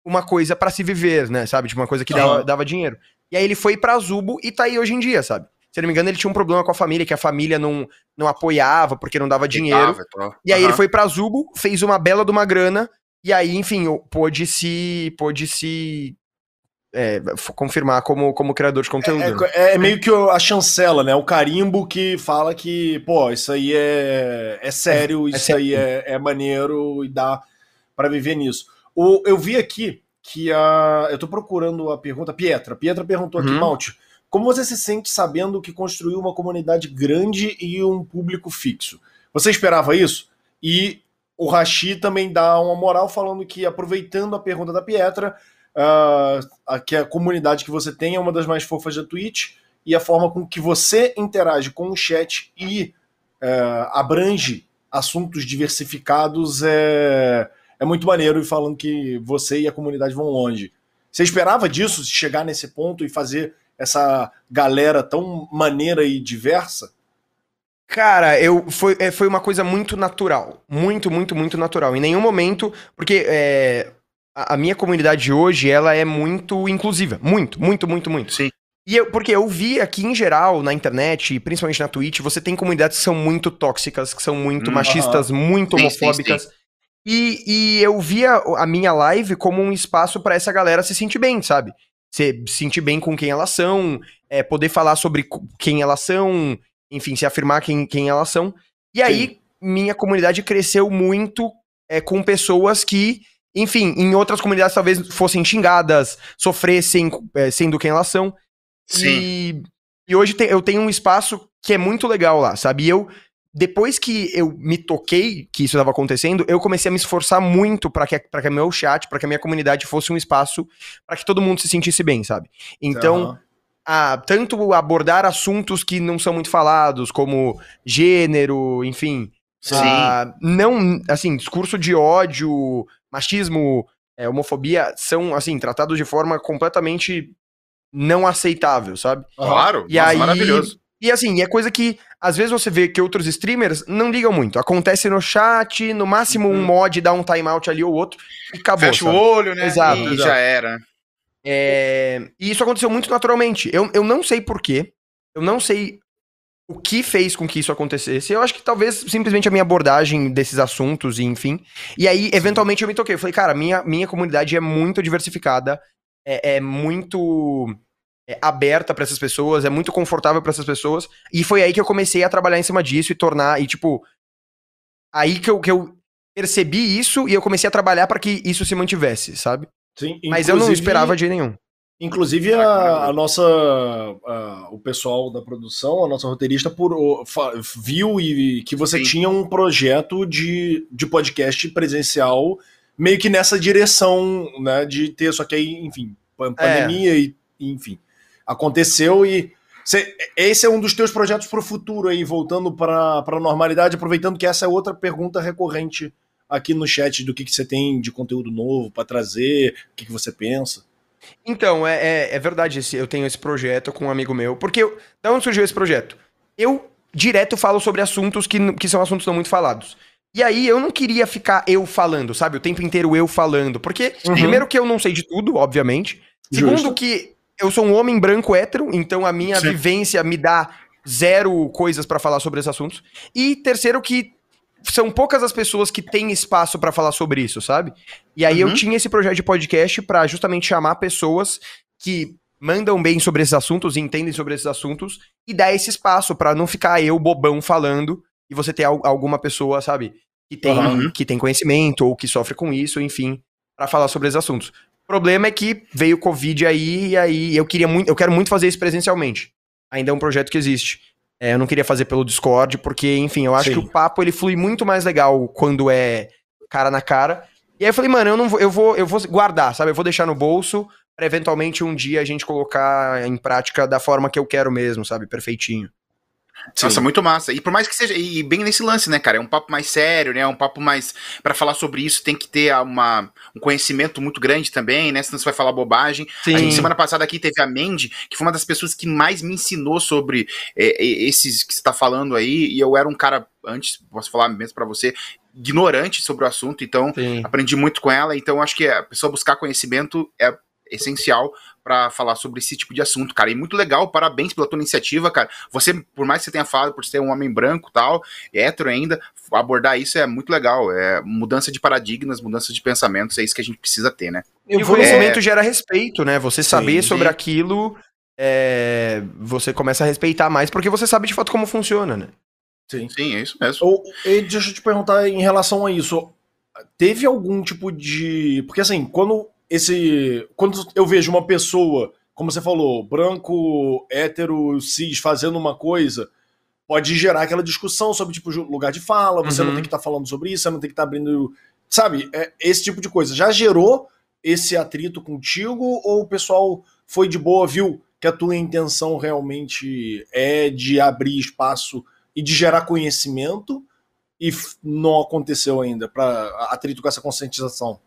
uma coisa para se viver, né? Sabe? Tipo, uma coisa que dava, dava, dinheiro. E aí ele foi pra Zubo e tá aí hoje em dia, sabe? Se não me engano, ele tinha um problema com a família, que a família não, não apoiava porque não dava dinheiro. Então. E aí uhum. ele foi pra Zubo, fez uma bela de uma grana, e aí, enfim, pôde se. pôde se. É, confirmar como, como criador de conteúdo. É, é, é, meio que a chancela, né? O carimbo que fala que, pô, isso aí é, é sério, é, isso sério. aí é, é maneiro e dá para viver nisso. O, eu vi aqui que a. Eu tô procurando a pergunta. Pietra. Pietra perguntou aqui, uhum. Malte, como você se sente sabendo que construiu uma comunidade grande e um público fixo? Você esperava isso? E o Rashi também dá uma moral falando que, aproveitando a pergunta da Pietra, uh, que a comunidade que você tem é uma das mais fofas da Twitch e a forma com que você interage com o chat e uh, abrange assuntos diversificados é é muito maneiro e falando que você e a comunidade vão longe. Você esperava disso, chegar nesse ponto e fazer essa galera tão maneira e diversa? Cara, eu foi, é, foi uma coisa muito natural. Muito, muito, muito natural. Em nenhum momento. Porque é, a, a, minha comunidade hoje, ela é muito inclusiva. Muito, muito, muito, muito. Sim. E eu, porque eu vi aqui em geral, na internet, principalmente na Twitch, você tem comunidades que são muito tóxicas, que são muito hum, machistas, muito homofóbicas. Sim, sim, sim. E, e eu via a minha live como um espaço para essa galera se sentir bem, sabe? Se sentir bem com quem elas são, é, poder falar sobre quem elas são, enfim, se afirmar quem, quem elas são. E aí, Sim. minha comunidade cresceu muito é, com pessoas que, enfim, em outras comunidades talvez fossem xingadas, sofressem é, sendo quem elas são. Sim. E, e hoje te, eu tenho um espaço que é muito legal lá, sabe? E eu depois que eu me toquei que isso estava acontecendo, eu comecei a me esforçar muito para que, pra que meu chat, para que a minha comunidade fosse um espaço para que todo mundo se sentisse bem, sabe? Então, uhum. a, tanto abordar assuntos que não são muito falados, como gênero, enfim. Sim. Não, assim, discurso de ódio, machismo, é, homofobia, são, assim, tratados de forma completamente não aceitável, sabe? Claro, e aí, maravilhoso. E assim, é coisa que às vezes você vê que outros streamers não ligam muito. Acontece no chat, no máximo um uhum. mod dá um timeout ali ou outro e acabou. Fecha sabe? o olho, né? Exato. E exato. já era. É... E isso aconteceu muito naturalmente. Eu, eu não sei porquê. Eu não sei o que fez com que isso acontecesse. Eu acho que talvez simplesmente a minha abordagem desses assuntos e enfim. E aí, eventualmente, eu me toquei. Eu falei, cara, minha, minha comunidade é muito diversificada, é, é muito é, aberta para essas pessoas, é muito confortável para essas pessoas. E foi aí que eu comecei a trabalhar em cima disso e tornar. E, tipo, aí que eu, que eu percebi isso e eu comecei a trabalhar para que isso se mantivesse, sabe? Sim, Mas eu não esperava de nenhum. Inclusive a, a nossa, a, o pessoal da produção, a nossa roteirista, por, o, viu e que você Sim. tinha um projeto de, de podcast presencial meio que nessa direção, né, de ter, só que aí, enfim, pandemia é. e, enfim, aconteceu e cê, esse é um dos teus projetos para o futuro aí, voltando para a normalidade, aproveitando que essa é outra pergunta recorrente aqui no chat do que, que você tem de conteúdo novo para trazer, o que, que você pensa. Então, é, é, é verdade, esse, eu tenho esse projeto com um amigo meu. Porque, eu, da onde surgiu esse projeto? Eu, direto, falo sobre assuntos que, que são assuntos não muito falados. E aí, eu não queria ficar eu falando, sabe? O tempo inteiro eu falando. Porque, uhum. primeiro que eu não sei de tudo, obviamente. Segundo Justo. que eu sou um homem branco hétero, então a minha Sim. vivência me dá zero coisas para falar sobre esses assuntos. E terceiro que são poucas as pessoas que têm espaço para falar sobre isso, sabe? E aí uhum. eu tinha esse projeto de podcast para justamente chamar pessoas que mandam bem sobre esses assuntos, entendem sobre esses assuntos e dar esse espaço para não ficar eu bobão falando e você ter alguma pessoa, sabe, que tem uhum. que tem conhecimento ou que sofre com isso, enfim, para falar sobre esses assuntos. O problema é que veio o Covid aí e aí eu queria muito, eu quero muito fazer isso presencialmente. Ainda é um projeto que existe. É, eu não queria fazer pelo Discord, porque, enfim, eu acho Sim. que o papo ele flui muito mais legal quando é cara na cara. E aí eu falei, mano, eu não vou, eu vou, eu vou guardar, sabe? Eu vou deixar no bolso para eventualmente um dia a gente colocar em prática da forma que eu quero mesmo, sabe? Perfeitinho. Sim. Nossa, muito massa. E por mais que seja. E bem nesse lance, né, cara? É um papo mais sério, né? É um papo mais. para falar sobre isso tem que ter uma, um conhecimento muito grande também, né? Senão você vai falar bobagem. Sim. A gente, semana passada aqui teve a Mandy, que foi uma das pessoas que mais me ensinou sobre é, esses que você tá falando aí. E eu era um cara, antes, posso falar mesmo para você, ignorante sobre o assunto, então Sim. aprendi muito com ela. Então acho que a pessoa buscar conhecimento é essencial para falar sobre esse tipo de assunto, cara. E muito legal, parabéns pela tua iniciativa, cara. Você, por mais que você tenha falado por ser um homem branco tal, hétero ainda, abordar isso é muito legal. É mudança de paradigmas, mudança de pensamentos, é isso que a gente precisa ter, né? E o conhecimento é... gera respeito, né? Você saber sim, sobre aquilo, é... você começa a respeitar mais, porque você sabe de fato como funciona, né? Sim, sim, é isso mesmo. Ou, deixa eu te perguntar em relação a isso. Teve algum tipo de. Porque assim, quando esse. Quando eu vejo uma pessoa, como você falou, branco, hétero, cis, fazendo uma coisa, pode gerar aquela discussão sobre, tipo, lugar de fala, você uhum. não tem que estar tá falando sobre isso, você não tem que estar tá abrindo. Sabe, é, esse tipo de coisa. Já gerou esse atrito contigo ou o pessoal foi de boa, viu que a tua intenção realmente é de abrir espaço e de gerar conhecimento e não aconteceu ainda para atrito com essa conscientização?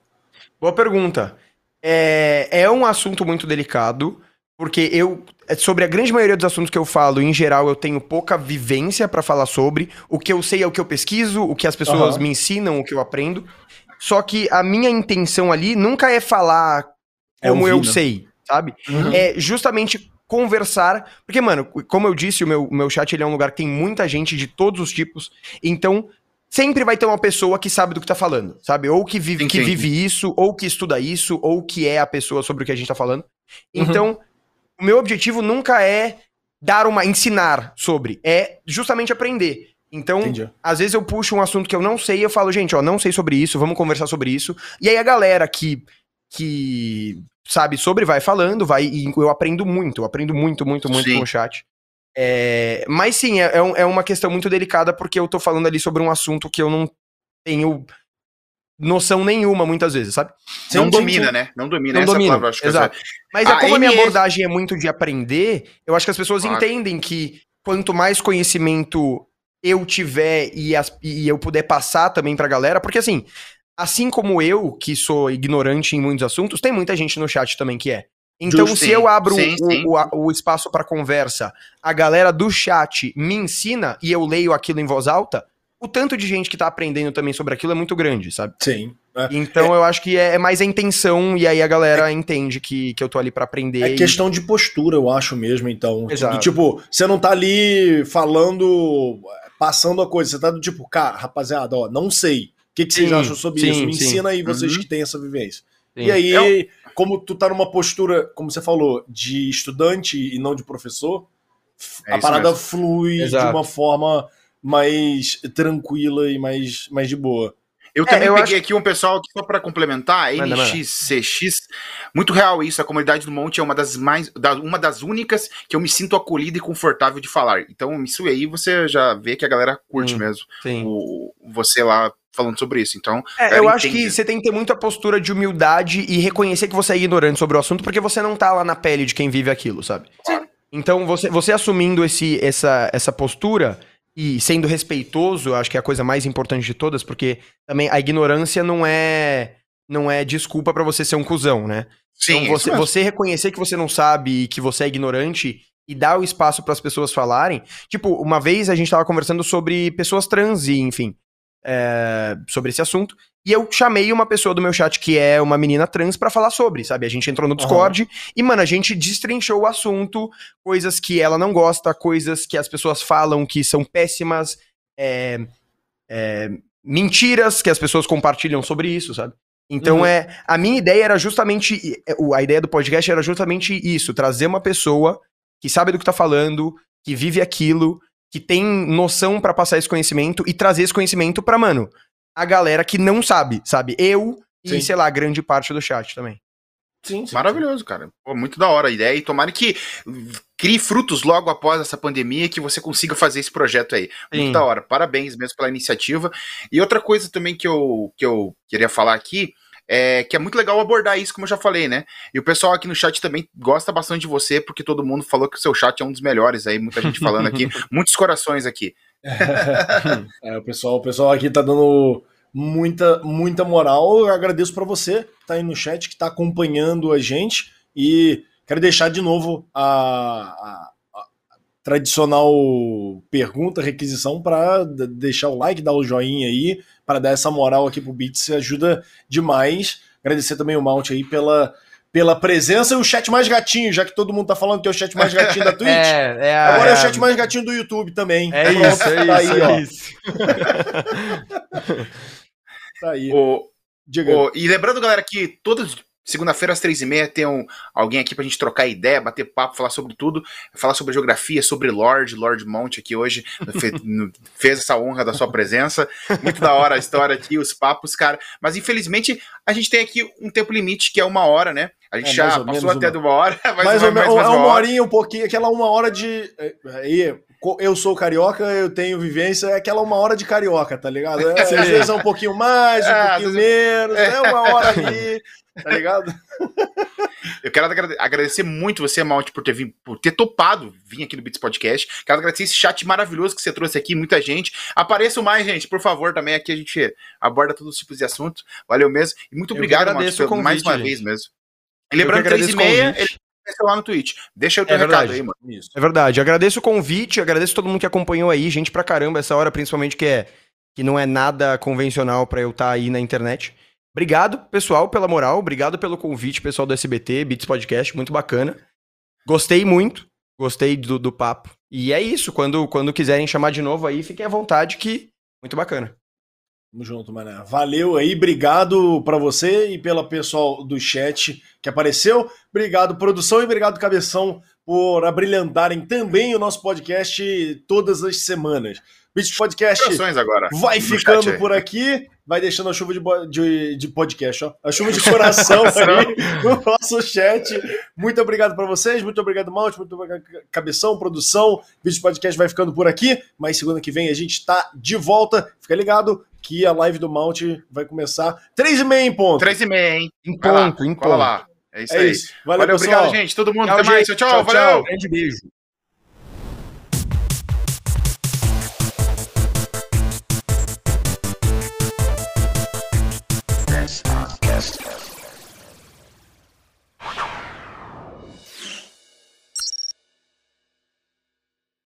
Boa pergunta. É, é um assunto muito delicado, porque eu, é, sobre a grande maioria dos assuntos que eu falo, em geral, eu tenho pouca vivência para falar sobre. O que eu sei é o que eu pesquiso, o que as pessoas uhum. me ensinam, o que eu aprendo. Só que a minha intenção ali nunca é falar é como eu, eu sei, sabe? Uhum. É justamente conversar. Porque, mano, como eu disse, o meu, meu chat ele é um lugar que tem muita gente de todos os tipos. Então, sempre vai ter uma pessoa que sabe do que tá falando, sabe? Ou que vive, que vive isso, ou que estuda isso, ou que é a pessoa sobre o que a gente tá falando. Uhum. Então, uhum. o meu objetivo nunca é dar uma ensinar sobre, é justamente aprender. Então, Entendi. às vezes eu puxo um assunto que eu não sei e eu falo, gente, ó, não sei sobre isso, vamos conversar sobre isso. E aí a galera que que sabe sobre vai falando, vai e eu aprendo muito, eu aprendo muito, muito, muito Sim. com o chat. É, mas sim, é, é, é uma questão muito delicada porque eu tô falando ali sobre um assunto que eu não tenho noção nenhuma muitas vezes, sabe? Não domina, né? Não domina não domina, palavra, exato. Mas é como a minha abordagem é muito de aprender, eu acho que as pessoas claro. entendem que quanto mais conhecimento eu tiver e, as, e eu puder passar também pra galera, porque assim, assim como eu, que sou ignorante em muitos assuntos, tem muita gente no chat também que é. Então, se eu abro sim, o, sim. o, o, espaço para conversa, a galera do chat me ensina e eu leio aquilo em voz alta, o tanto de gente que tá aprendendo também sobre aquilo é muito grande, sabe? Sim. É. Então é. eu acho que é, é, mais a intenção, e aí a galera é. entende que, que eu tô ali para aprender. É e... questão de postura, eu acho mesmo, então. Exato. tipo, você não tá ali falando, passando a coisa, você tá do tipo, cara, rapaziada, ó, não sei. O que, que sim, vocês acham sobre isso? Me ensina aí, vocês uhum. que têm essa vivência. E aí, eu... como tu tá numa postura, como você falou, de estudante e não de professor, a parada mesmo. flui Exato. de uma forma mais tranquila e mais, mais de boa. Eu é, também eu peguei acho... aqui um pessoal, só para complementar, NXCX, muito real isso, a comunidade do Monte é uma das mais, da, uma das únicas que eu me sinto acolhido e confortável de falar. Então, isso aí você já vê que a galera curte hum, mesmo. Sim. O, você lá falando sobre isso. Então, é, eu acho que você tem que ter muita postura de humildade e reconhecer que você é ignorante sobre o assunto, porque você não tá lá na pele de quem vive aquilo, sabe? Sim. Então, você, você assumindo esse, essa, essa postura, e sendo respeitoso, eu acho que é a coisa mais importante de todas, porque também a ignorância não é não é desculpa para você ser um cuzão, né? Sim, então você, você reconhecer que você não sabe e que você é ignorante e dar o espaço para as pessoas falarem. Tipo, uma vez a gente tava conversando sobre pessoas trans e, enfim, é, sobre esse assunto. E eu chamei uma pessoa do meu chat que é uma menina trans para falar sobre, sabe? A gente entrou no Discord uhum. e, mano, a gente destrinchou o assunto, coisas que ela não gosta, coisas que as pessoas falam que são péssimas, é, é, mentiras que as pessoas compartilham sobre isso, sabe? Então uhum. é. A minha ideia era justamente. É, a ideia do podcast era justamente isso: trazer uma pessoa que sabe do que tá falando, que vive aquilo, que tem noção para passar esse conhecimento e trazer esse conhecimento pra, mano, a galera que não sabe, sabe? Eu sim. e, sei lá, grande parte do chat também. Sim, sim Maravilhoso, sim. cara. Pô, muito da hora a ideia. E tomara que crie frutos logo após essa pandemia que você consiga fazer esse projeto aí. Muito da hora. Parabéns mesmo pela iniciativa. E outra coisa também que eu, que eu queria falar aqui é, que é muito legal abordar isso, como eu já falei, né? E o pessoal aqui no chat também gosta bastante de você, porque todo mundo falou que o seu chat é um dos melhores aí, muita gente falando aqui, *laughs* muitos corações aqui. *laughs* é, o pessoal, o pessoal aqui tá dando muita, muita moral. Eu agradeço para você que tá aí no chat, que tá acompanhando a gente e quero deixar de novo a, a, a tradicional pergunta, requisição para deixar o like, dar o joinha aí, para dar essa moral aqui pro Beats, ajuda demais. Agradecer também o Mount aí pela, pela presença e o chat mais gatinho, já que todo mundo tá falando que é o chat mais gatinho da *laughs* Twitch. É, é a, Agora é, é, o chat mais gatinho do YouTube também. É isso, é tá isso, aí, é isso. *laughs* tá aí. O, Diga. O, e lembrando, galera, que todos Segunda-feira, às três e meia, tem um, alguém aqui pra gente trocar ideia, bater papo, falar sobre tudo, falar sobre geografia, sobre Lorde, Lord Mount aqui hoje, fez, *laughs* fez essa honra da sua presença. Muito da hora a história aqui, os papos, cara. Mas infelizmente, a gente tem aqui um tempo limite, que é uma hora, né? A gente é, já passou até uma... de uma hora. *laughs* Mais, mais ou menos. É uma horinha, um pouquinho, aquela uma hora de. É, aí, eu sou carioca, eu tenho vivência, é aquela uma hora de carioca, tá ligado? *laughs* É, às vezes é um pouquinho mais, um é, pouquinho menos, é uma hora ali. Tá ligado? Eu quero agradecer muito você, Malte, por ter, vindo, por ter topado vir aqui no Beats Podcast. Quero agradecer esse chat maravilhoso que você trouxe aqui, muita gente. Apareçam mais, gente, por favor, também. Aqui a gente aborda todos os tipos de assuntos. Valeu mesmo. E muito obrigado, Malte, mais uma gente. vez mesmo. E lembrando, três e meia, ele lá no Twitch. Deixa o teu é recado aí, mano. Isso. É verdade. Agradeço o convite, agradeço todo mundo que acompanhou aí, gente pra caramba, essa hora, principalmente que é que não é nada convencional para eu estar tá aí na internet. Obrigado, pessoal, pela moral. Obrigado pelo convite, pessoal do SBT, Beats Podcast, muito bacana. Gostei muito, gostei do, do papo. E é isso, quando, quando quiserem chamar de novo aí, fiquem à vontade que muito bacana. Tamo junto, mané. Valeu aí, obrigado para você e pela pessoal do chat que apareceu. Obrigado, produção, e obrigado, Cabeção, por abrilhantarem também o nosso podcast todas as semanas. Beat Podcast agora, vai ficando por aqui, vai deixando a chuva de, de, de podcast, ó. A chuva de *laughs* coração aí *laughs* no nosso chat. Muito obrigado para vocês, muito obrigado, Malte, muito obrigado, Cabeção, produção. Beat Podcast vai ficando por aqui, mas segunda que vem a gente tá de volta. Fica ligado que a live do Malte vai começar três e meia em ponto. Três e meia, hein? Em ponto, em ponto. lá. É isso é aí. Isso. Valeu, Valeu obrigado, gente. Todo mundo. Tchau, Até mais. Tchau, tchau. tchau valeu. Grande beijo.